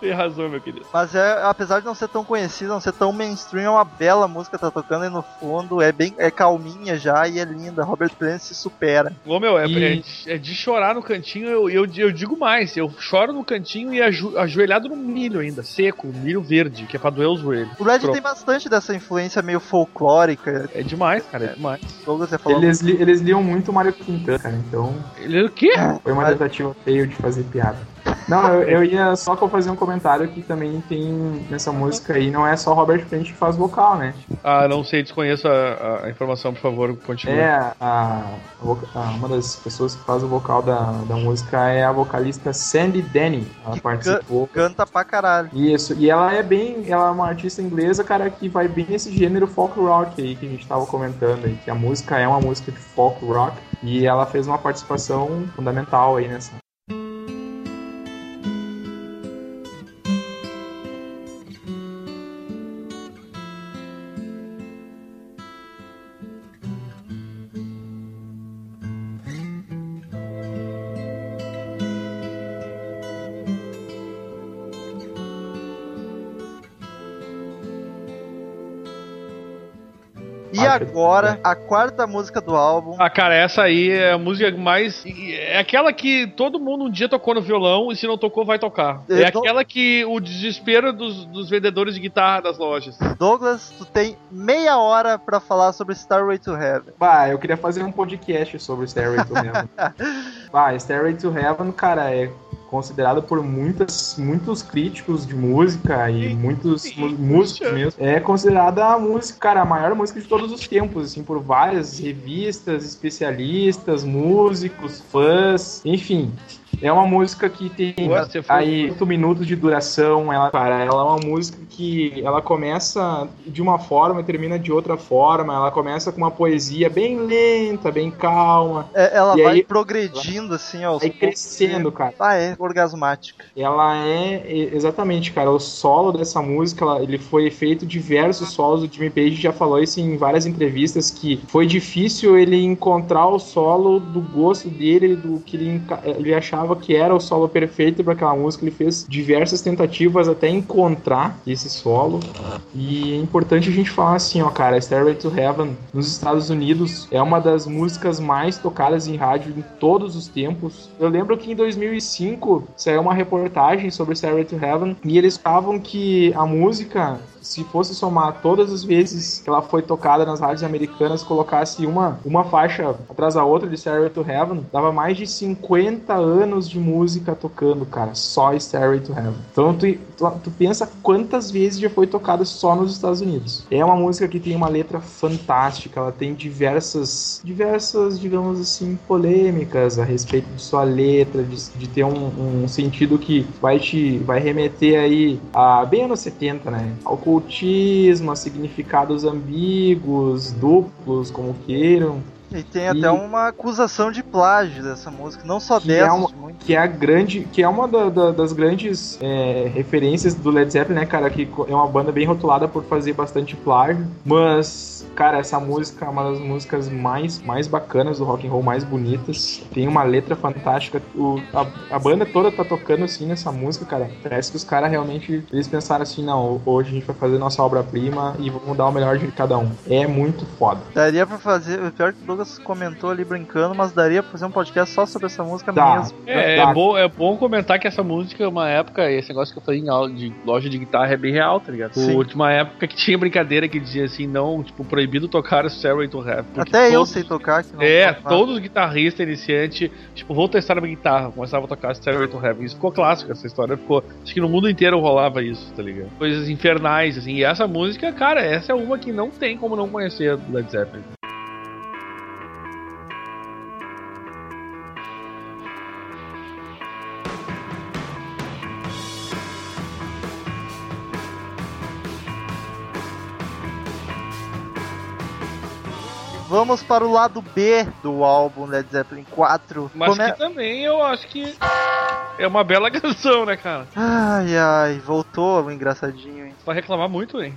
B: Tem razão, meu querido.
A: Mas é, apesar de não ser tão conhecida, não ser tão mainstream, é uma bela música, tá tocando aí no fundo, é bem é calminha já e é linda. Robert Plant se supera.
B: Ô meu, é,
C: E-
B: é de- é de chorar no cantinho, eu, eu, eu digo mais, eu choro no cantinho e aju, ajoelhado no milho ainda, seco, milho verde, que é pra doer os joelhos.
A: O Red
B: Pronto.
A: tem bastante dessa influência meio folclórica.
B: É demais, cara, é demais.
A: Douglas falou.
C: Eles, li- eles liam muito Mario Quintana, cara, então
B: Ele é o quê?
C: foi uma tentativa feia de fazer piada. Não, eu, eu ia só fazer um comentário que também tem nessa música aí, não é só Robert Plant que faz vocal, né?
B: Ah, não sei, desconheço a, a informação, por favor, continue.
C: É, a, a- uma das pessoas que faz o vocal da, da música é a vocalista Sandy Denny. Ela
A: Que
C: participou.
A: Canta pra caralho.
C: Isso, e ela é bem, ela é uma artista inglesa, cara, que vai bem nesse gênero folk rock aí que a gente tava comentando aí, que a música é uma música de folk rock e ela fez uma participação fundamental aí nessa.
A: Agora, a quarta música do álbum.
B: Ah, cara, essa aí é a música mais. É aquela que todo mundo um dia tocou no violão e se não tocou, vai tocar. É
A: Eu tô-
B: aquela que o desespero dos, dos vendedores de guitarra das lojas.
A: Douglas, tu tem meia hora pra falar sobre Starway to Heaven.
C: Bah, eu queria fazer um podcast sobre Stairway to Heaven. bah, Stairway to Heaven, cara, é considerado por muitas, muitos críticos de música e muitos mu- músicos mesmo. É considerada a música, cara, a maior música de todos os tempos, assim, por várias revistas, especialistas, músicos, fãs, enfim. É uma música que tem
B: foi-
C: aí 8 minutos de duração. Ela, cara, ela é uma música que ela começa de uma forma e termina de outra forma. Ela começa com uma poesia bem lenta, bem calma.
A: É, ela
C: E
A: vai
C: aí-
A: progredindo assim aos
C: Aí
A: poucos.
C: crescendo, cara.
A: Ah, é orgasmática.
C: Ela é exatamente, cara. O solo dessa música, ela- ele foi feito diversos solos. O Jimmy Page já falou isso em várias entrevistas que foi difícil ele encontrar o solo do gosto dele, do que ele, ele achava que era o solo perfeito para aquela música. Ele fez diversas tentativas até encontrar esse solo. E é importante a gente falar assim, ó, cara, Stairway to Heaven nos Estados Unidos é uma das músicas mais tocadas em rádio em todos os tempos. Eu lembro que em 2005 saiu uma reportagem sobre Stairway to Heaven e eles falavam que a música se fosse somar todas as vezes que ela foi tocada nas rádios americanas, colocasse uma, uma faixa atrás da outra de Stairway to Heaven, dava mais de 50 anos de música tocando, cara, só Stairway to Heaven. Então tu, tu, tu pensa quantas vezes já foi tocada só nos Estados Unidos. É uma música que tem uma letra fantástica, ela tem diversas, diversas, digamos assim, polêmicas a respeito de sua letra, de, de ter um, um sentido que vai te vai remeter aí a bem anos 70, né? Ao ocultismo, a significados ambíguos, duplos, como queiram.
A: E tem
C: E-
A: até uma acusação de plágio dessa música, não só
C: Que
A: dessa,
C: é uma-
A: de muito.
C: que é a grande, que é uma da- da- das grandes é, referências do Led Zeppelin, né, cara, que é uma banda bem rotulada por fazer bastante plágio, mas cara, essa música é uma das músicas mais mais bacanas do rock and roll, mais bonitas. Tem uma letra fantástica. O, a, a banda toda tá tocando assim nessa música, cara. Parece que os caras realmente eles pensaram assim, não, hoje a gente vai fazer nossa obra-prima e vamos dar o melhor de cada um. É muito foda.
A: Daria pra fazer, o pior que Douglas comentou ali brincando, mas daria pra fazer um podcast só sobre essa música
C: Dá.
A: mesmo.
B: É,
C: Tá.
B: é, bom, é bom comentar que essa música, uma época, esse negócio que eu falei em aula de loja de guitarra é bem real, tá ligado?
A: Sim.
B: Por última época que tinha brincadeira que dizia assim, não, tipo, proibido tocar Stairway to Heaven. porque
A: Até eu
B: todos-
A: sei tocar. Que não
B: É, todos os guitarristas iniciantes, tipo, vou testar a minha guitarra, começava a tocar Stairway to Heaven. Isso ficou clássico, essa história ficou. Acho que no mundo inteiro rolava isso, tá ligado? Coisas infernais, assim. E essa música, cara, essa é uma que não tem como não conhecer do Led Zeppelin.
A: Vamos para o lado B do álbum Led Zeppelin 4.
B: Mas
A: Come-
B: que também eu acho que é uma bela canção, né, cara?
A: Ai, ai, voltou o engraçadinho, hein?
B: Vai reclamar muito, hein?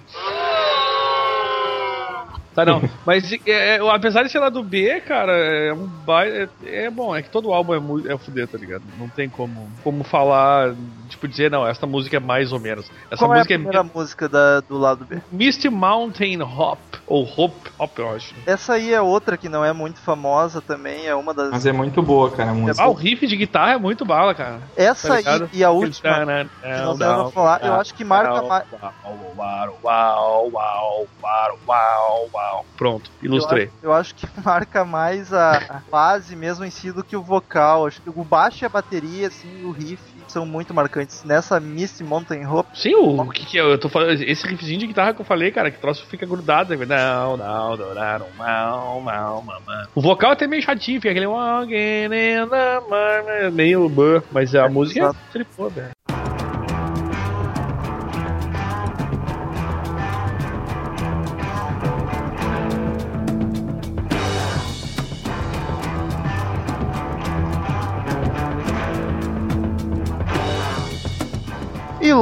B: Tá, não. Mas é, é, apesar de ser lá do B, cara, é um baile. É, é bom, é que todo álbum é, mu- é fuder, tá ligado? Não tem como, como falar, tipo, dizer, não, essa música é mais ou menos. Essa
A: Qual é a
B: música
A: primeira música da- do lado B?
B: Misty Mountain Hop, ou Hop, Hop, eu acho.
A: Essa aí é outra que não é muito famosa também, é uma das.
C: Mas é muito boa, cara, a música.
B: Ah, o riff de guitarra é muito bala, cara.
A: Essa
B: tá
A: aí e a última, que
B: Não,
A: nós vamos falar, eu acho que marca mais.
B: Uau, uau, uau, uau, uau, uau. Pronto, ilustrei.
A: Eu acho, eu acho que marca mais a, a fase mesmo em si do que o vocal. Acho que o baixo e a bateria, assim, o riff são muito marcantes. Nessa Misty Mountain Hope,
B: Sim, o, o que que é? Eu tô falando. Esse riffzinho de guitarra que eu falei, cara, que troço fica grudado. né? Não, não, não, não, não, não, não, não. O vocal é até meio chatinho, fica aquele. Meio. buh, Mas a
A: É,
B: música é tripô, velho.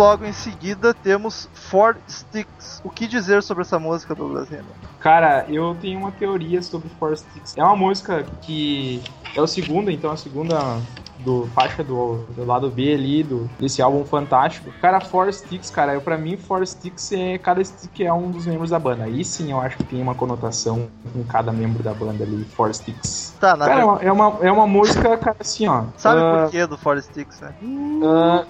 A: Logo em seguida temos Four Sticks. O que dizer sobre essa música, Douglas Renner?
C: Cara, eu tenho uma teoria sobre Four Sticks. É uma música que é o segunda, então a segunda do faixa do, do lado B ali, do, desse álbum fantástico. Cara, Four Sticks, cara, eu, pra mim, Four Sticks é. Cada stick é um dos membros da banda. Aí sim eu acho que tem uma conotação com cada membro da banda ali, Four Sticks.
A: Tá, na
C: Cara, é uma, é uma, é uma música, cara, assim, ó.
A: Sabe
C: ah,
A: por que do Four Sticks, né?
C: ah,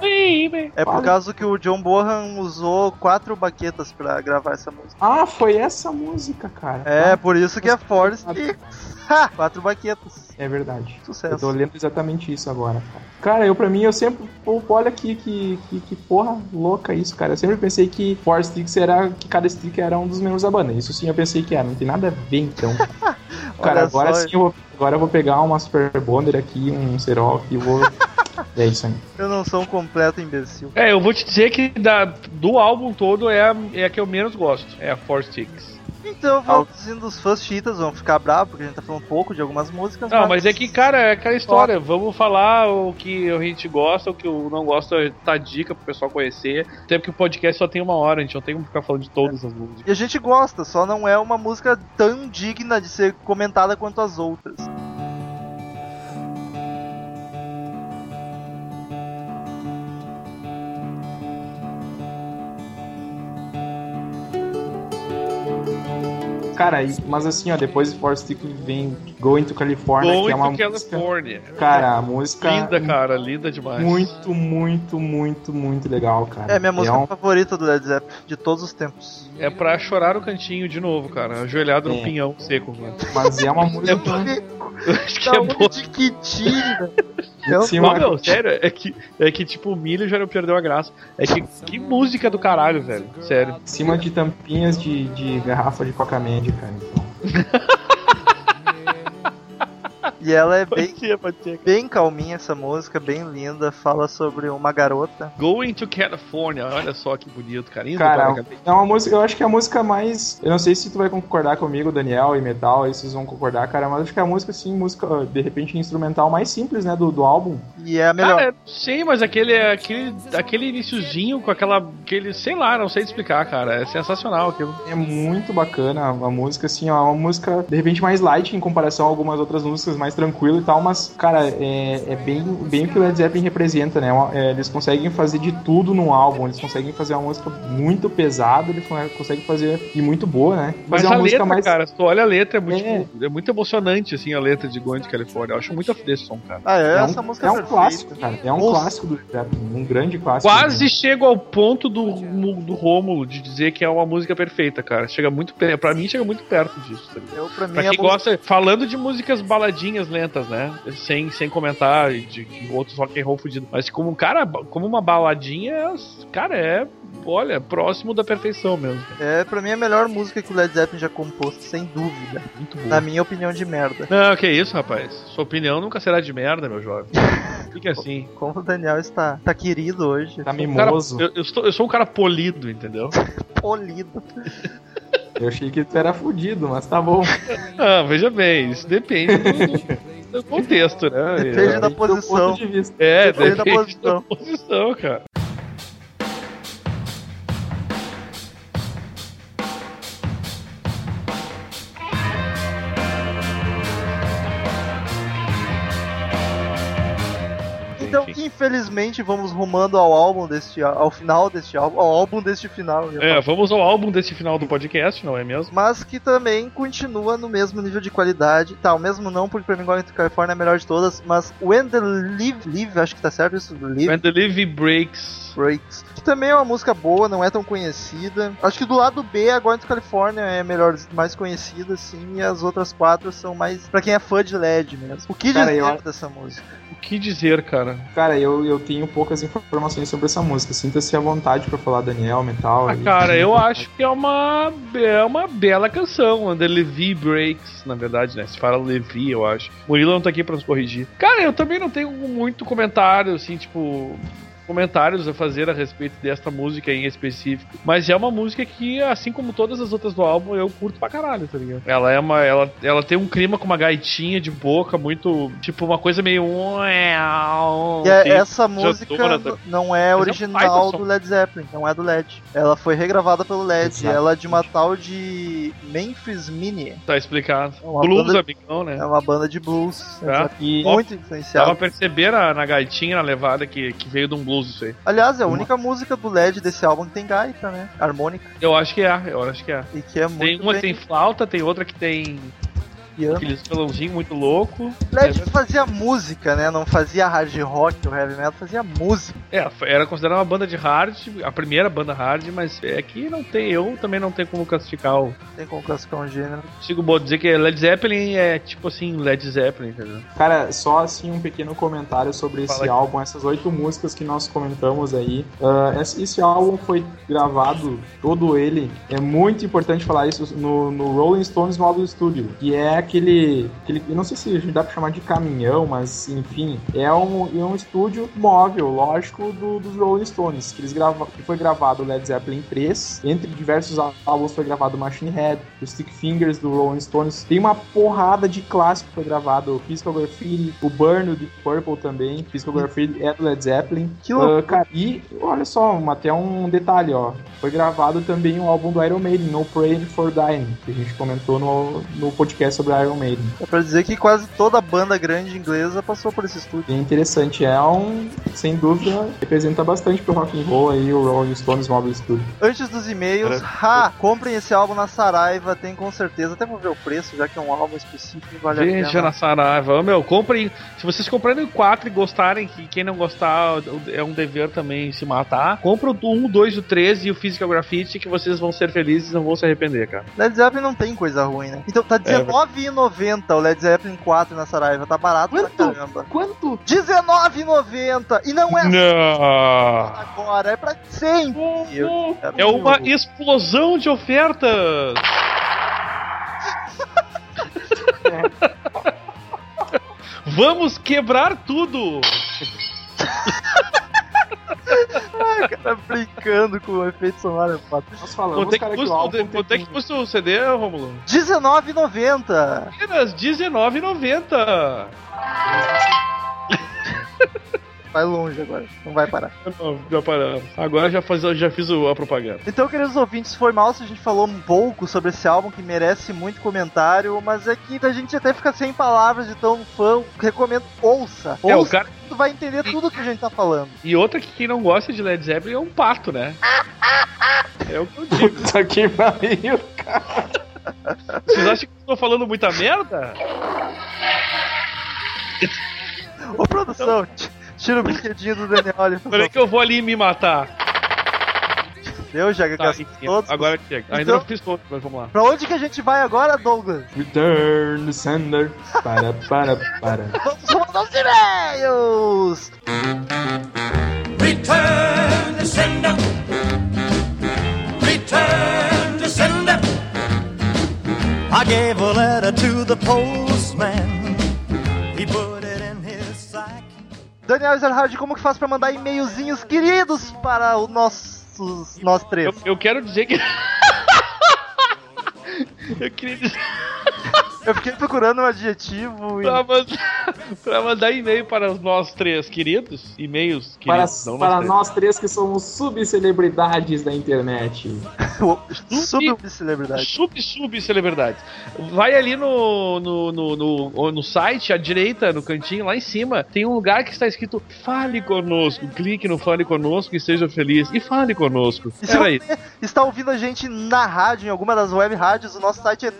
B: baby.
A: É por causa que o John Bonham usou quatro baquetas pra gravar essa música.
C: Ah, foi essa música, cara.
A: É,
C: Ah,
A: por isso que é Sticks. Ha! Quatro baquetas.
C: é verdade. Eu
A: Sucesso.
C: tô lendo exatamente isso agora, cara. Cara, eu pra mim, eu sempre. Pô, olha aqui que, que, que porra louca isso, cara. Eu sempre pensei que Four Sticks era. que cada stick era um dos membros da banda. Isso sim eu pensei que era. Não tem nada a ver, então. cara, agora
A: só.
C: sim eu vou. Agora eu vou pegar uma Super Bonder aqui, um Serol e vou. É isso aí.
A: Eu não sou um completo imbecil.
B: É, eu vou te dizer que da, do álbum todo é a, é a que eu menos gosto. É a Four Sticks.
A: Então, traduzindo os fãs cheaters vão ficar bravos, porque a gente tá falando um pouco de algumas músicas.
B: Não, mas é que, cara, é aquela história. Vamos falar o que a gente gosta, o que eu não gosto, tá dica pro pessoal conhecer. Até porque o podcast só tem uma hora, a gente não tem como ficar falando de todas as músicas.
A: E a gente gosta, só não é uma música tão digna de ser comentada quanto as outras.
C: Cara, mas assim, ó, depois de Four Sticks vem Going to California,
B: Going
C: que é uma
B: to
C: música.
B: California.
C: Cara, a música.
B: Linda, cara, linda demais.
C: Muito, muito, muito, muito legal, cara.
A: É a minha música
C: um-
A: favorita do Led Zeppelin, de todos os tempos.
B: É pra chorar o cantinho de novo, cara. Ajoelhado no
C: É.
B: pinhão seco, mano.
C: Mas é uma música.
B: Eu acho que
A: Da
B: é
A: onde
B: bom.
A: que tira? Eu-
C: Sim,
B: Não, meu, sério, é que, é que tipo, o milho já não perdeu a graça. É que, que música do caralho, velho. Sério.
C: Em cima de tampinhas de, de garrafa de coca média, cara. Então.
A: E ela é bem,
B: ser, pode ser.
A: bem calminha essa música, bem linda. Fala sobre uma garota.
B: Going to California, olha só que bonito, cara. Indo
C: Cara, é uma música, eu acho que é a música mais. Eu não sei se tu vai concordar comigo, Daniel e Metal, aí vocês vão concordar, cara, mas acho que é a música, assim, música, de repente, instrumental mais simples, né, do, do álbum.
A: E é a melhor.
B: Cara, sim, mas aquele, aquele, aquele iniciozinho com aquela. Aquele, sei lá, não sei te explicar, cara. É sensacional aquilo.
C: É muito bacana a música, assim, ó, é uma música, de repente, mais light em comparação a algumas outras músicas mais tranquilo e tal, mas, cara, é, é bem, bem o que o Led Zeppelin representa, né? Uma- é, eles conseguem fazer de tudo num álbum, eles conseguem fazer uma música muito pesada, eles con- conseguem fazer e muito boa, né?
B: Mas
C: Fazer
B: a
C: uma música
B: letra,
C: mais.
B: cara, tu olha a letra, é muito,
C: É.
B: tipo, é muito emocionante, assim, a letra de Going to California. Eu acho muito desse som, cara.
A: Ah, é,
C: É
A: essa
C: um,
A: música
C: é um
A: perfeita.
C: clássico, cara. É um
A: Nossa.
C: clássico do Led Zeppelin, um grande clássico.
B: Quase chego ao ponto do, do Rômulo de dizer que é uma música perfeita, cara. Chega muito perto. Pra mim, chega muito perto disso, tá?
A: Eu, pra mim,
B: Pra
A: a
B: quem gosta, falando de músicas baladinhas lentas, né? Sem, sem comentar de, de outros rock and roll fudido. Mas como um cara, como uma baladinha, cara, é, olha, próximo da perfeição mesmo.
A: é pra mim a melhor música que o Led Zeppelin já compôs, sem dúvida.
B: Muito bom.
A: Na minha opinião de merda.
B: Não, que isso, rapaz. Sua opinião nunca será de merda, meu jovem. Fica assim.
A: Como o Daniel está, tá querido hoje.
C: Tá
B: Cara,
C: mimoso.
B: eu, eu, estou- eu sou um cara polido, entendeu?
A: Polido.
C: Eu achei que tu era fudido, mas tá bom.
B: Ah, veja bem, isso depende do, do contexto, né?
A: Depende da
C: do teu
A: posição.
C: ponto de vista.
B: É,
A: depende
B: depende,
A: da
B: da
A: posição.
B: posição, cara.
A: Infelizmente, vamos rumando ao álbum deste ao final deste álbum, ao álbum deste final.
B: É, vamos ao álbum desse final do podcast, não é mesmo?
A: Mas que também continua no mesmo nível de qualidade. Tá, o mesmo não, porque pra mim Going to California é a melhor de todas. Mas When the Live, Live acho que tá certo isso, Live
B: When the Live Breaks.
A: Breaks. Que também é uma música boa, não é tão conhecida. Acho que do lado B, a Going to California é melhor, mais conhecida, sim. E as outras quatro são mais pra quem é fã de LED mesmo. O que
C: Cara,
A: dizer
C: eu-
A: dessa música?
B: O que dizer, cara?
C: Cara, eu, eu tenho poucas informações sobre essa música. Sinta-se à vontade pra falar Daniel, Metal.
B: Ah, cara, eu acho que é uma, é uma bela canção. The Levi Breaks, na verdade, né? Se fala Levi, eu acho. Murilo não tá aqui pra nos corrigir. Cara, eu também não tenho muito comentário, assim, tipo. Comentários a fazer a respeito desta música em específico. Mas é uma música que, assim como todas as outras do álbum, eu curto pra caralho, tá ligado? Ela é uma. Ela, ela tem um clima com uma gaitinha de boca, muito. Tipo, uma coisa meio.
A: E é- essa música
B: dona
A: não é
B: Mas é
A: original do Led Zeppelin, não é do Led. Ela foi regravada pelo Led.
C: Exato.
A: Ela é de uma tal de Memphis Mini.
B: Tá explicado.
A: É
B: Blues,
A: banda-
B: amigão, né?
A: É uma banda de blues.
B: Tá.
C: E
A: Muito
B: Dá
A: influenciada.
B: pra perceber na, na gaitinha, na levada, que, que veio de um blues isso aí.
A: Aliás, é a única música do LED desse álbum que tem gaita, né? Harmônica.
B: Eu acho que é, eu acho que é.
A: E que é muito
B: Tem uma que
A: bem
B: tem flauta, tem outra que tem
A: piano.
B: aqueles violãozinhos muito louco.
A: LED fazia música, né? Não fazia hard rock ou heavy metal, fazia música.
B: É, era considerada uma banda de hard, a primeira banda hard, mas é que não tem, eu também não tenho como classificar o.
A: Tem como classificar um gênero.
B: Consigo bo- dizer que Led Zeppelin é tipo assim, Led Zeppelin, entendeu?
C: Cara, só assim um pequeno comentário sobre esse
B: Fala aí.
C: álbum, essas oito músicas que nós comentamos aí. Ah, esse, esse álbum foi gravado, todo ele, é muito importante falar isso, no, no Rolling Stones Mobile Studio, que é aquele, aquele. Eu não sei se dá pra chamar de caminhão, mas enfim, é um, é um estúdio móvel, lógico, do- dos Rolling Stones, que, eles grava, que foi gravado o Led Zeppelin 3, entre diversos álbuns foi gravado Machine Head, o Stick Fingers do Rolling Stones, tem uma porrada de clássico que foi gravado, o Physical Graffiti, o Burn do Deep Purple também, Physical Graffiti é do Led Zeppelin.
A: Que loucura.
C: Ah, cara, e olha só, um- até um detalhe, ó, foi gravado também o álbum do Iron Maiden, No Pray for Dying, que a gente comentou no, no podcast sobre Iron Maiden.
A: É pra dizer que quase toda banda grande inglesa passou por esse estúdio.
C: Bem interessante, é um, sem dúvida, representa bastante pro rock and roll aí, o Rolling Stones Mobile Studio.
A: Antes dos e-mails, ha! Comprem esse álbum na Saraiva, tem com certeza. Até vou ver o preço, já que é um álbum específico e vale a
B: Veja
A: pena.
B: na Saraiva. Ô, Meu, comprem. Se vocês comprarem quatro e gostarem, que quem não gostar é um dever também se matar, compra o 1, 2 e o 13 e o Physical Graffiti que vocês vão ser felizes e não vão se arrepender, cara.
A: Led Zeppelin não tem coisa ruim, né? Então tá R$19,90 o Led Zeppelin 4 na Saraiva, tá barato
C: Quanto?
A: pra caramba.
C: Quanto?
A: R$19,90! E não é
B: Não.
A: Agora, é pra sempre!
B: É uma explosão de ofertas. Vamos quebrar tudo!
A: Ai, cara, brincando com o efeito sonoro, é foda.
C: Nós falamos,
B: Quanto é que
C: cara, que
B: custa,
C: o
B: o
C: álbum
B: de-
C: tem
B: quanto é que custa o CD, Romulo?
A: R$19,90!
B: Apenas R$19,90.
A: Vai longe agora, não vai parar.
B: Não, já paramos. Agora já, faz, já fiz a propaganda.
A: Então, queridos ouvintes, foi mal se a gente falou um pouco sobre esse álbum que merece muito comentário, mas é que a gente até fica sem palavras de tão fã. Recomendo, ouça.
B: É, o
A: Ouça,
B: cara.
A: tu vai entender tudo que a gente tá falando.
B: E outra que quem não gosta de Led Zeppelin é um pato, né? É o que eu digo.
C: Puta que pariu, cara.
B: Vocês acham que eu tô falando muita merda?
A: Ô, produção, t- tira o brinquedinho do Daniel ali.
B: Peraí que eu vou ali me matar.
A: Deu, já
B: Tá,
A: gastou todos.
B: agora chega. Ainda
A: Então-
B: não fiz todos, mas vamos lá.
A: Pra onde que a gente vai agora, Douglas?
C: Return to sender. Para, para, para.
A: Vamos mandar os e-mails!
D: Return to sender. Return to sender. I gave a letter to the postman.
A: Daniel Ezerhard, como que faz pra mandar e-mailzinhos queridos para os nossos, nós três?
B: Eu, eu quero dizer que. eu queria dizer.
A: Eu fiquei procurando um adjetivo e...
B: Pra mandar, pra mandar e-mail para os nossos três queridos. E-mails
C: Para,
B: queridos.
C: para
B: três.
C: nós três que somos subcelebridades da internet.
A: Subcelebridade.
B: Sub, sub celebridades. Vai ali no, no, no, no, no site, à direita, no cantinho, lá em cima, tem um lugar que está escrito Fale conosco. Clique no Fale conosco e seja feliz. E fale conosco.
A: E se
B: Era isso.
A: você está ouvindo a gente na rádio, em alguma das web rádios, o nosso site é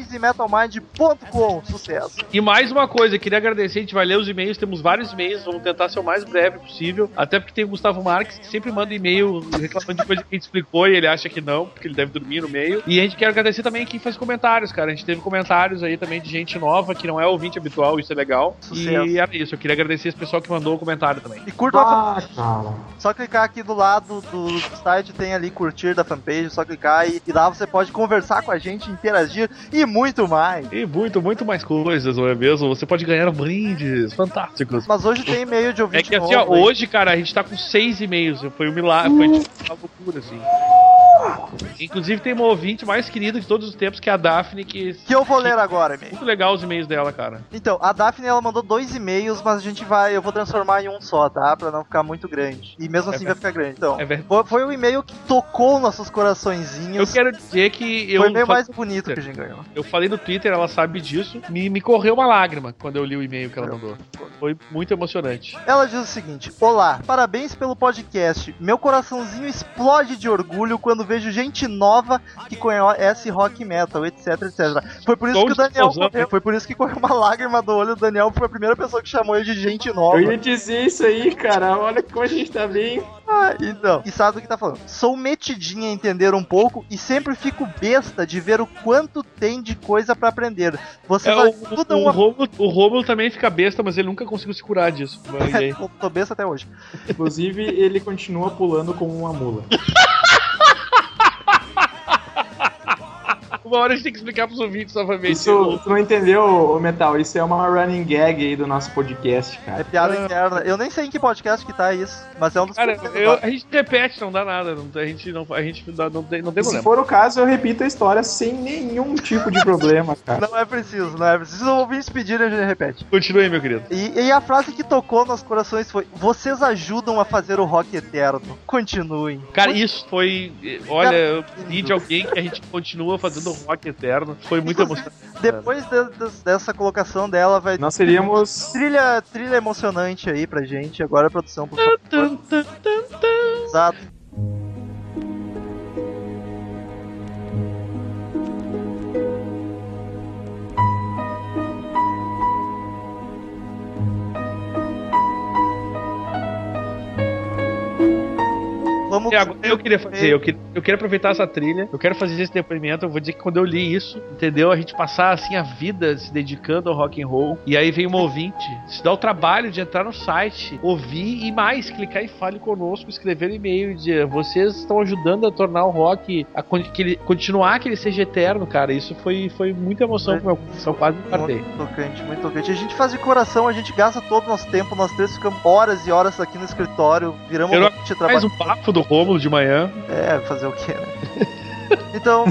A: www.crazymetalmind.com. Sucesso!
B: E mais uma coisa, queria agradecer, a gente vai ler os e-mails, temos vários e-mails, vamos tentar ser o mais breve possível, até porque tem o Gustavo Marques, que sempre manda e-mail reclamando de coisa que a gente explicou e ele acha que não, porque ele deve dormir no meio. E a gente quer agradecer também quem faz comentários, cara, a gente teve comentários aí também de gente nova, que não é ouvinte habitual, isso é legal.
A: Sucesso.
B: E era isso, eu queria agradecer esse pessoal que mandou o comentário também.
A: E curta a
C: Ah, cara.
A: Só clicar aqui do lado do site, tem ali curtir da fanpage, só clicar e, e lá você pode conversar com a gente, interagir e muito mais.
B: E muito, muito mais coisas, não é mesmo? Você pode ganhar brindes fantásticos.
A: Mas hoje tem e-mail de
B: É
A: ouvinte
B: que assim, ó,
A: novo, hein?
B: hoje, cara, a gente tá com seis e-mails. Foi um milagre, foi tipo uma loucura, assim. Inclusive tem uma ouvinte mais querida de todos os tempos, que é a Daphne, que.
A: Que eu vou ler agora.
B: Muito legal os e-mails dela, cara.
A: Então, a Daphne ela mandou dois e-mails, mas a gente vai, eu vou transformar em um só, tá? Pra não ficar muito grande. E mesmo
B: É
A: assim vai ficar grande. Então,
B: É
A: foi, um e-mail que tocou nossos
B: Eu
A: coraçõezinhos.
B: quero dizer que eu.
A: foi o e-mail
B: falei-
A: mais bonito que a gente ganhou.
B: Eu falei no Twitter, ela sabe disso. Me, me correu uma lágrima quando eu li o e-mail que ela mandou. Foi muito emocionante.
A: Ela diz o seguinte: Olá, parabéns pelo podcast. Meu coraçãozinho explode de orgulho quando vejo gente nova que conhece rock metal, etc, etc. Foi por isso que o Daniel correu, foi por isso que correu uma lágrima do olho do Daniel, foi a primeira pessoa que chamou ele de gente nova.
C: Eu ia dizer isso aí, cara. Olha como a gente tá bem.
A: Ah, então, e sabe do que tá falando? Sou metidinha a entender um pouco e sempre fico besta de ver o quanto tem de coisa pra aprender. Vocês
B: É, o,
A: ajudam
B: o,
A: a.
B: Rômulo, o Rômulo também fica besta, mas ele nunca conseguiu se curar disso.
A: Tô besta até hoje.
C: Inclusive, ele continua pulando como uma mula.
B: Uma hora a gente tem que explicar pros ouvintes novamente.
C: Isso, tu não entendeu, ô Metal? Isso é uma running gag aí do nosso podcast,
A: É
C: cara.
A: piada
B: Ah.
A: interna. Eu nem sei em que podcast que tá isso, mas é um dos
B: Cara, eu-
A: agora.
B: a gente repete, não dá nada. não- a gente não, a gente não, dá- não tem, não tem
C: Se
B: problema.
C: for o caso, eu repito a história sem nenhum tipo de problema, cara.
A: Não é preciso, não é preciso. Se os ouvintes pedirem, a gente repete.
B: Continue, meu querido.
A: E, e a frase que tocou nos corações foi: Vocês ajudam a fazer o rock eterno. Continuem.
B: Cara, isso foi. Olha, eu vi de alguém que a gente continua fazendo rock eterno. Foi muito emocionante.
A: Depois de- de- dessa colocação dela, vai
C: Nós seríamos.
A: trilha, trilha emocionante aí pra gente. Agora a produção, por favor. Exato. Vamos
B: agora eu queria fazer, eu queria, eu queria aproveitar essa trilha, eu quero fazer esse depoimento, eu vou dizer que quando eu li isso, entendeu? A gente passar assim a vida se dedicando ao rock and roll, e aí vem um ouvinte, se dá o trabalho de entrar no site, ouvir e mais, clicar e fale conosco, escrever um e-mail e dizer, vocês estão ajudando a tornar o rock, a que ele, continuar que ele seja eterno, cara, isso foi, foi muita emoção pro meu coração, quase me partei.
A: Muito tocante, muito tocante. A gente faz de coração, a gente gasta todo o nosso tempo, nós três ficamos horas e horas aqui no escritório, viramos
B: Eu
A: noite
B: Mais
A: trabalhando.
B: um papo do Rômulo de manhã.
A: É, fazer o quê, né? Então,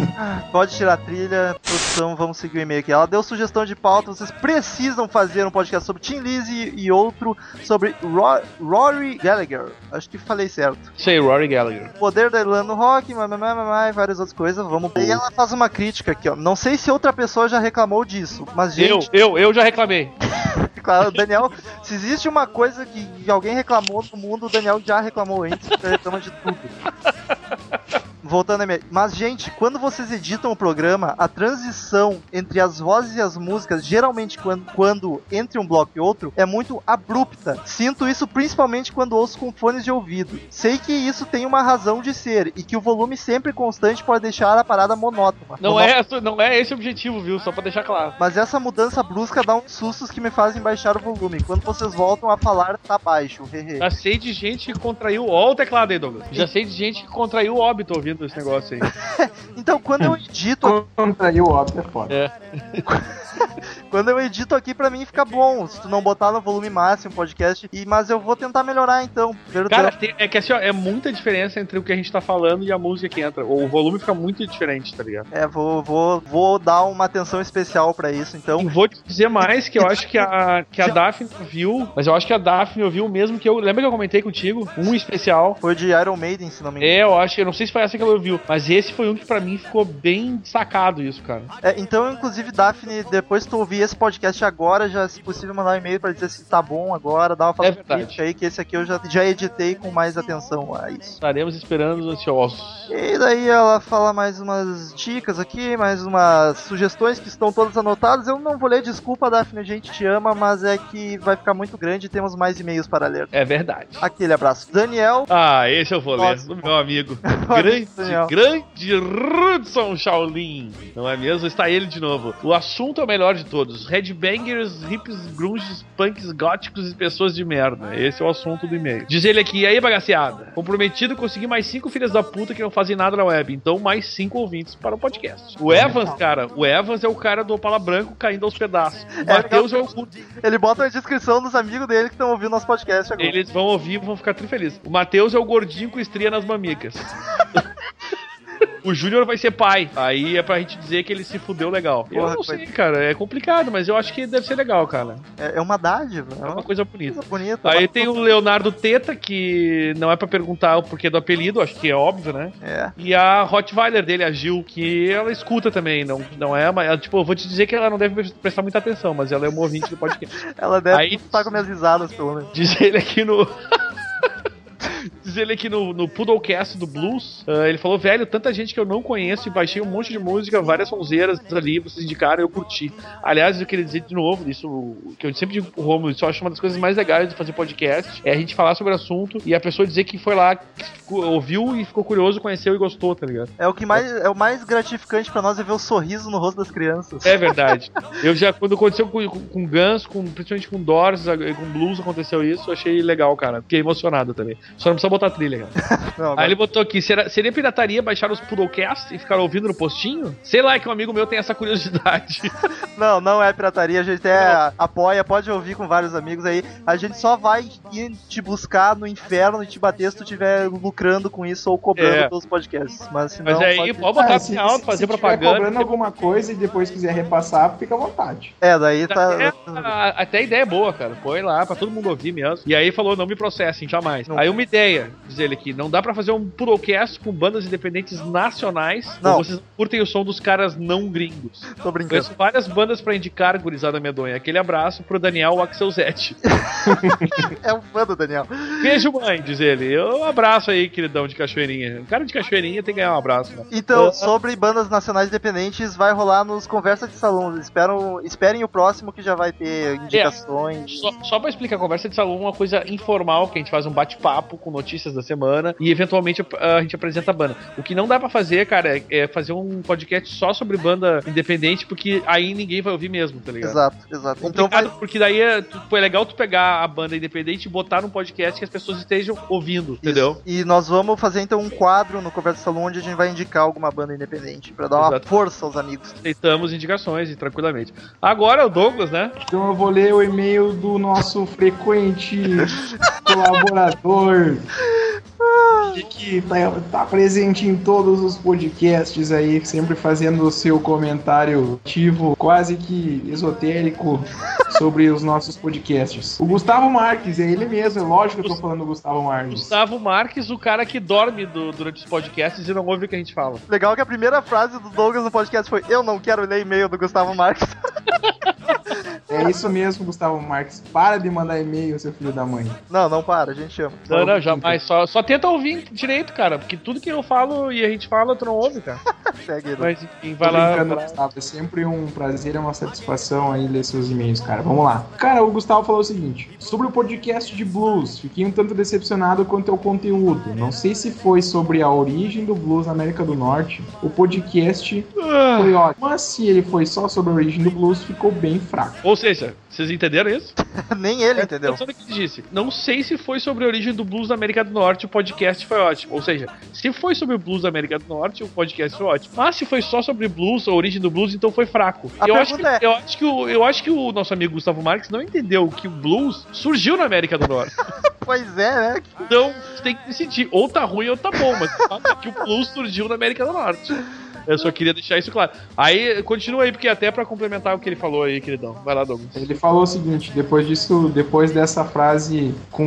A: pode tirar a trilha, produção, vamos seguir o e-mail aqui. Ela deu sugestão de pauta, vocês precisam fazer um podcast sobre Tim Lizzy e outro sobre Ro- Rory Gallagher. Acho que falei certo.
B: Sei, Rory Gallagher.
A: Poder da Irlanda no rock, mamãe, mamãe, várias outras coisas. Vamos. E ela faz uma crítica aqui, ó. Não sei se outra pessoa já reclamou disso, mas
B: Eu,
A: gente,
B: eu, eu já reclamei.
A: claro, o Daniel, se existe uma coisa que alguém reclamou no mundo, o Daniel já reclamou antes, ele reclama de tudo. Voltando a minha. Mas, gente, quando vocês editam o programa, a transição entre as vozes e as músicas, geralmente quando, quando entre um bloco e outro, é muito abrupta. Sinto isso principalmente quando ouço com fones de ouvido. Sei que isso tem uma razão de ser e que o volume sempre constante pode deixar a parada monótona.
B: Não
A: Monó-
B: é, não é esse o objetivo, viu? Só pra deixar claro.
A: Mas essa mudança brusca dá uns sustos que me fazem baixar o volume. Quando vocês voltam a falar, tá baixo.
B: Já sei de gente que contraiu. Ó, o teclado aí, Douglas. Já sei de gente que contraiu óbito ouvindo esse negócio aí.
A: Então, quando eu edito,
C: Contrair o óbito é foda.
B: É.
A: quando eu edito aqui, pra mim fica bom. Se tu não botar no volume máximo o podcast, e, mas eu vou tentar melhorar então.
B: Cara, tem- é que assim, ó, é muita diferença entre o que a gente tá falando e a música que entra. O volume fica muito diferente, tá ligado?
A: É, vou, vou, vou dar uma atenção especial pra isso, então.
B: E vou te dizer mais que eu acho que a, que a Daphne ouviu, mas eu acho que a Daphne ouviu o mesmo que eu. Lembra que eu comentei contigo? Um especial.
A: Foi de Iron Maiden, se não me engano.
B: É, eu acho, eu não sei se foi essa que ela ouviu, mas esse foi um que pra mim ficou bem destacado isso, cara.
A: É, então, inclusive, Daphne, depois que tu ouvir esse podcast agora, já, se possível, mandar um e-mail pra dizer se tá bom agora, dá uma
B: É
A: fala
B: verdade.
A: aí, que esse aqui eu já, já editei com mais atenção a isso.
B: Estaremos esperando ansiosos.
A: E daí ela fala mais umas dicas aqui, mais umas sugestões que estão todas anotadas. Eu não vou ler, desculpa, Daphne, a gente te ama, mas é que vai ficar muito grande e temos mais e-mails para ler.
B: É verdade.
A: Aquele abraço. Daniel,
B: Ah, esse eu vou ler,
A: Nossa.
B: do meu amigo. Grande,
A: Daniel.
B: grande Rudson Shaolin. Não é mesmo? Está ele de novo. O assunto é o melhor de todos. Headbangers, hips, grunges, punks, góticos e pessoas de merda. Esse é o assunto do e-mail. Diz ele aqui, e aí bagaceada? Comprometido conseguir mais cinco filhas da puta que não fazem nada na web. Então mais cinco ouvintes para o podcast. O Evans, cara, o Evans é o cara do Opala Branco caindo aos pedaços. O Matheus é o
A: Ele bota na descrição dos amigos dele que estão ouvindo nosso podcast agora.
B: Eles vão ouvir e vão ficar trifelizes. O Matheus é o gordinho com estria nas mamicas. O Júnior vai ser pai. Aí é pra gente dizer que ele se fudeu legal. eu
A: Porra,
B: não
A: coisa-
B: sei, cara. É complicado, mas eu acho que deve ser legal, cara.
A: É, é uma dádiva. É
B: É uma
A: uma
B: coisa bonita.
A: coisa bonita.
B: Aí tem o Leonardo Teta, que não é pra perguntar o porquê do apelido, acho que é óbvio, né?
A: É.
B: E a Rottweiler dele, a Gil, que ela escuta também, não, não é, mas ela, tipo, eu vou te dizer que ela não deve prestar muita atenção, mas ela é uma ouvinte do podcast.
A: Ela deve
B: Aí-
A: estar com minhas risadas, pelo menos.
B: Diz ele aqui no. Diz ele aqui no, no Poodlecast do Blues. ah, ele falou, velho, tanta gente que eu não conheço e baixei um monte de música, várias sonzeiras ali, vocês indicaram, eu curti. Aliás, eu queria dizer de novo, isso que eu sempre digo pro Romulo, isso eu acho uma das coisas mais legais de fazer podcast, é a gente falar sobre o assunto e a pessoa dizer que foi lá, que ouviu e ficou curioso, conheceu e gostou, tá ligado?
A: É o que mais é o mais gratificante pra nós é ver o sorriso no rosto das crianças.
B: É verdade. Eu já, quando aconteceu com, com, com Guns, com, principalmente com Doors, com Blues, aconteceu isso, eu achei legal, cara. Fiquei emocionado também. Só não precisa botar trilha, cara.
A: Não,
B: Aí ele botou aqui, será, seria pirataria baixar os Poodlecast e ficar ouvindo no postinho? Sei lá, é que um amigo meu tem essa curiosidade.
A: não, não é pirataria, a gente até apoia, pode ouvir com vários amigos aí. A gente só vai ir te buscar no inferno e te bater se tu estiver lucrando com isso ou cobrando
B: É.
A: pelos podcasts. Mas se não,
B: Mas aí,
A: pode-
B: pode botar
C: Ah, se-
B: alto,
C: se-
B: fazer
C: se
B: propaganda.
C: cobrando alguma coisa e depois quiser repassar, fica à vontade.
A: É, daí tá.
B: É, a- até a ideia é boa, cara. Põe lá pra todo mundo ouvir mesmo. E aí falou, não me processem, jamais.
A: Não.
B: Aí uma ideia, diz ele aqui, não dá pra fazer um Purocast com bandas independentes nacionais.
A: Não.
B: Vocês curtem o som dos caras não gringos.
A: Tô brincando.
B: Conheço várias bandas pra indicar, gurizada medonha. Aquele abraço pro Daniel Axelzete.
A: É um fã do Daniel.
B: Beijo, mãe, diz ele. Um abraço aí, queridão de cachoeirinha. O cara de cachoeirinha tem que ganhar um abraço, né?
A: Então,
B: Ah.
A: sobre bandas nacionais independentes, vai rolar nos Conversa de Salão. Esperam, esperem o próximo que já vai ter indicações.
B: Só, só pra explicar, conversa de salão é uma coisa informal, que a gente faz um bate-papo com notícias da semana e eventualmente a, gente apresenta a banda. O que não dá pra fazer, cara, é, é fazer um podcast só sobre banda independente, porque aí ninguém vai ouvir mesmo, tá ligado?
A: Exato, exato. Então
B: Complicado,
A: vai,
B: porque daí é, é legal tu pegar a banda independente e botar num podcast que as pessoas estejam ouvindo, entendeu?
A: Isso. E nós vamos fazer então um quadro no Conversa Salão onde a gente vai indicar alguma banda independente pra dar uma
B: Exato.
A: força aos amigos.
B: Aceitamos indicações e tranquilamente. Agora é o Douglas, né?
C: Então eu vou ler o e-mail do nosso frequente colaborador. E Que tá, tá presente em todos os podcasts aí, sempre fazendo o seu comentário ativo, quase que esotérico, sobre os nossos podcasts. O Gustavo Marques, é ele mesmo, é lógico que eu tô falando do Gustavo Marques.
B: Gustavo Marques, o cara que dorme do- durante os podcasts e não ouve o que a gente fala.
A: Legal que a primeira frase do Douglas no podcast foi: Eu não quero ler e-mail do Gustavo Marques.
C: É isso mesmo, Gustavo Marques. Para de mandar e-mail, seu filho da mãe.
A: Não, não para, a gente ama.
B: Não, não, jamais. Só, só tenta ouvir direito, cara. Porque tudo que eu falo e a gente fala, tu não ouve, cara.
A: Segue ele.
B: Mas enfim, vai lá.
C: brincando,
B: vai lá.
C: Gustavo. É sempre um prazer e uma satisfação aí ler seus e-mails, cara. Vamos lá. Cara, o Gustavo falou o seguinte: sobre o podcast de blues, fiquei um tanto decepcionado quanto ao conteúdo. Não sei se foi sobre a origem do blues na América do Norte. O podcast foi ótimo. Mas se ele foi só sobre a origem do blues, ficou bem fraco.
B: Ou seja, vocês entenderam isso?
A: Nem ele entendeu.
B: Atenção no que ele disse. Não sei se foi sobre a origem do blues da América do Norte, o podcast foi ótimo. Ou seja, se foi sobre o blues da América do Norte, o podcast foi ótimo. Mas se foi só sobre blues, a origem do blues, então foi fraco.
A: A
B: eu, acho que,
A: pergunta é-
B: eu, acho que o, eu acho que o nosso amigo Gustavo Marques não entendeu que o blues surgiu na América do Norte.
A: Pois é, né?
B: Então tem que decidir. Ou tá ruim ou tá bom, mas o fato é que o blues surgiu na América do Norte. Eu só queria deixar isso claro. Aí, continua aí, porque até pra complementar o que ele falou aí, queridão. Vai lá, Douglas.
C: Ele falou o seguinte, depois disso, depois dessa frase com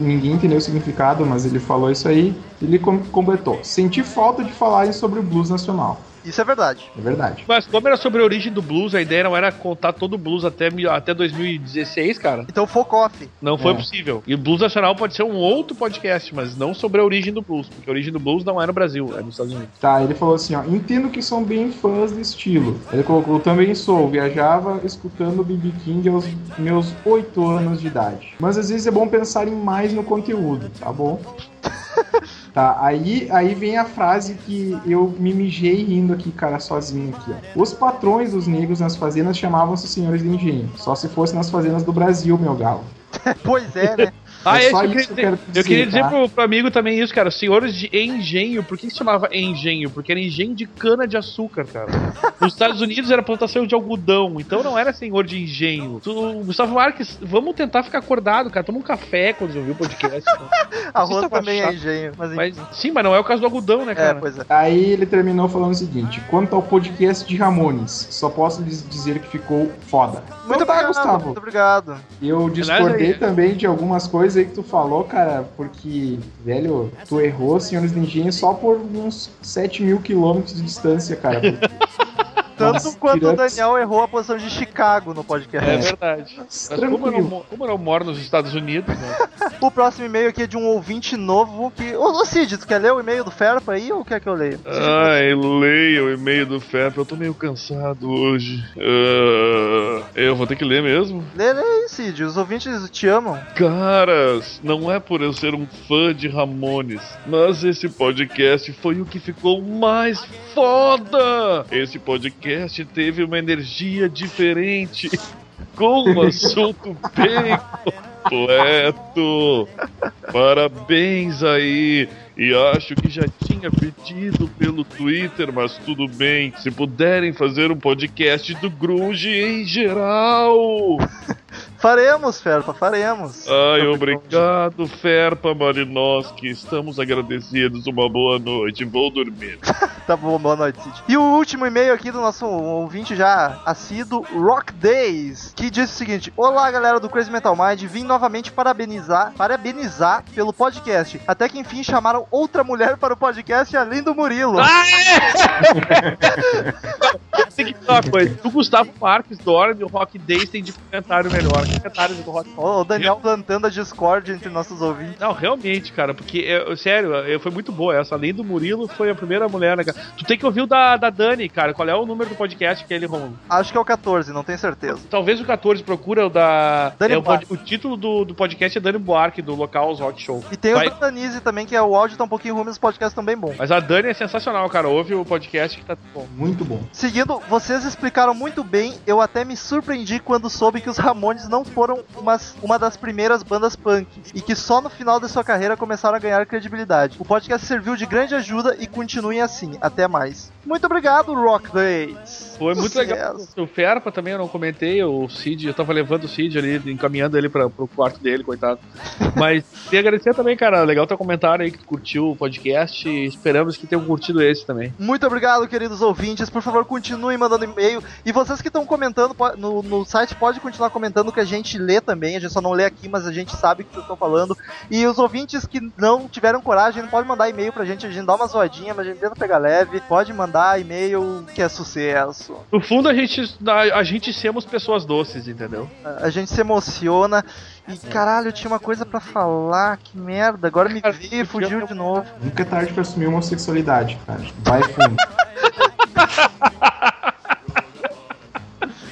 C: ninguém entendeu o significado, mas ele falou isso aí, ele com- completou. Senti falta de falarem sobre o blues nacional.
A: Isso é verdade.
C: É verdade.
B: Mas como era sobre a origem do blues, a ideia não era contar todo o blues até, mil- até 2016, cara.
A: Então, foco off.
B: Não foi
C: É.
B: possível. E o Blues Nacional pode ser um outro podcast, mas não sobre a origem do blues, porque a origem do blues não é no Brasil, é nos Estados Unidos.
C: Tá, ele falou assim, ó, entendo que são bem fãs do estilo. Ele colocou, também sou, viajava escutando B.B. King aos meus 8 anos de idade. Mas às vezes é bom pensar em mais no conteúdo, tá bom?
G: Tá, aí, aí vem a frase que eu me mijei rindo aqui, cara, sozinho aqui, ó. Os patrões dos negros nas fazendas chamavam-se senhores de engenho. Só se fosse nas fazendas do Brasil, meu galo.
A: pois é, né?
B: Ah,
G: É
B: é eu queria
G: eu
B: dizer.
G: quero
B: Eu queria
G: dizer,
B: dizer
G: tá?
B: pro, pro amigo também isso, cara. Senhores de engenho. Por que se chamava engenho? Porque era engenho de cana de açúcar, cara. Nos Estados Unidos era plantação de algodão. Então não era senhor de engenho. Tu, Gustavo Marques, vamos tentar ficar acordado, cara. Toma um café quando ouvir o podcast. cara.
A: Arroz
B: tava
A: também é engenho. Mas,
B: Mas, sim, mas não é o caso do algodão, né,
A: É,
B: cara?
A: pois é.
G: Aí ele terminou falando o seguinte: quanto ao podcast de Ramones, só posso lhes dizer que ficou foda.
A: Muito
G: Então tá,
A: obrigado,
G: Gustavo.
A: muito obrigado.
G: Eu discordei
B: aí-
G: também de algumas coisas aí que tu falou, cara, porque, velho, tu errou, senhores engenho, só por uns 7 mil quilômetros de distância, cara.
A: Tanto
G: Nossa,
A: quanto o. Daniel errou a posição de Chicago no podcast.
B: É verdade. Mas como eu, não, como eu não moro nos Estados Unidos, né?
A: O próximo e-mail aqui é de um ouvinte novo que. Ô, ô Cid, tu quer ler o e-mail do Ferpa aí ou quer que eu leia?
B: Ai, leia o e-mail do FEP. Eu tô meio cansado hoje. Ah, eu vou ter que ler mesmo?
A: Lê, lê aí, Cid. Os ouvintes te amam.
B: Caras, não é por eu ser um fã de Ramones, mas esse podcast foi o que ficou mais foda! Esse podcast teve uma energia diferente, com um assunto bem completo. Parabéns aí! E acho que já tinha pedido pelo Twitter, mas tudo bem. Se puderem fazer um podcast do Grunge em geral.
A: Faremos, Ferpa, faremos.
B: Ai, obrigado, Ferpa Malinowski. Estamos agradecidos. Uma boa noite. Vou dormir.
A: Tá bom, boa noite, Cid. E o último e-mail aqui do nosso ouvinte já assíduo, Rock Days, que diz o seguinte: Olá, galera do Crazy Metal Mind, vim novamente parabenizar, parabenizar pelo podcast. Até que enfim chamaram outra mulher para o podcast além do Murilo.
B: Tem que falar uma coisa. O Gustavo Marques dorme, o Rock Days tem de comentário melhor. Comentários do Rock
A: Ó, o Daniel plantando a discórdia entre nossos ouvintes.
B: Não, realmente, cara, porque, é, sério, é, foi muito boa essa. Além do Murilo, foi a primeira mulher, né, cara? Tu tem que ouvir o da, da Dani, cara. Qual é o número do podcast que ele Romulo?
A: Acho que é o 14, não tenho certeza.
B: Talvez o 14 procura o da.
A: Dani
B: é, o, o título do, do podcast é Dani Buarque, do Local Rock Show.
A: E tem
B: Vai-
A: o da Danise também, que é o áudio tá um pouquinho ruim, mas o podcast também bom.
B: Mas a Dani é sensacional, cara. Ouve o podcast que tá bom.
G: Muito bom.
A: Seguindo, vocês explicaram muito bem, eu até me surpreendi quando soube que os Ramones não foram umas, uma das primeiras bandas punk e que só no final de sua carreira começaram a ganhar credibilidade. O podcast serviu de grande ajuda e continuem assim. Até mais. Muito obrigado, Rock Days.
B: Foi muito
A: Sucesso.
B: legal. O Ferpa também eu não comentei, o Cid, eu tava levando o Cid ali, encaminhando ele pra, pro quarto dele, coitado. Mas queria agradecer também, cara. Legal teu comentário aí que tu curtiu o podcast e esperamos que tenham curtido esse também.
A: Muito obrigado, queridos ouvintes. Por favor, continuem mandando e-mail. E vocês que estão comentando no, no site, pode continuar comentando que a gente lê também. A gente só não lê aqui, mas a gente sabe o que vocês estão falando. E os ouvintes que não tiveram coragem, pode mandar e-mail pra gente. A gente dá uma zoadinha, mas a gente tenta pegar leve. Pode mandar e-mail que é sucesso.
B: No fundo, a gente, a, a gente somos pessoas doces, entendeu?
A: A a gente se emociona. E caralho, eu tinha uma coisa pra falar. Que merda. Agora me
B: Cara,
A: vi e fugiu de novo.
G: Nunca é tarde pra assumir homossexualidade, cara. Vai fundo.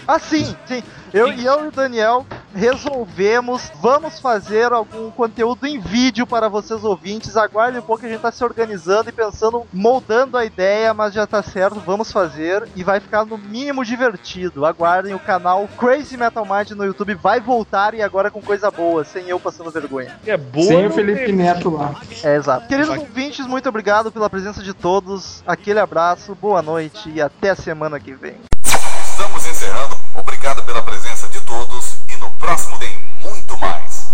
A: Ah, sim, sim. Eu e eu e o Daniel resolvemos, vamos fazer algum conteúdo em vídeo para vocês ouvintes. Aguardem um pouco, a gente tá se organizando e pensando, moldando a ideia, mas já tá certo, vamos fazer e vai ficar no mínimo divertido. Aguardem o canal Crazy Metal Mind no YouTube vai voltar e agora com coisa boa, sem eu passando vergonha.
B: É boa.
G: Sem o Felipe
B: tem-
G: Neto lá.
A: É exato. Queridos
B: Vai.
A: ouvintes, muito obrigado pela presença de todos. Aquele abraço, boa noite e até a semana que vem.
H: Obrigado pela presença de todos e no próximo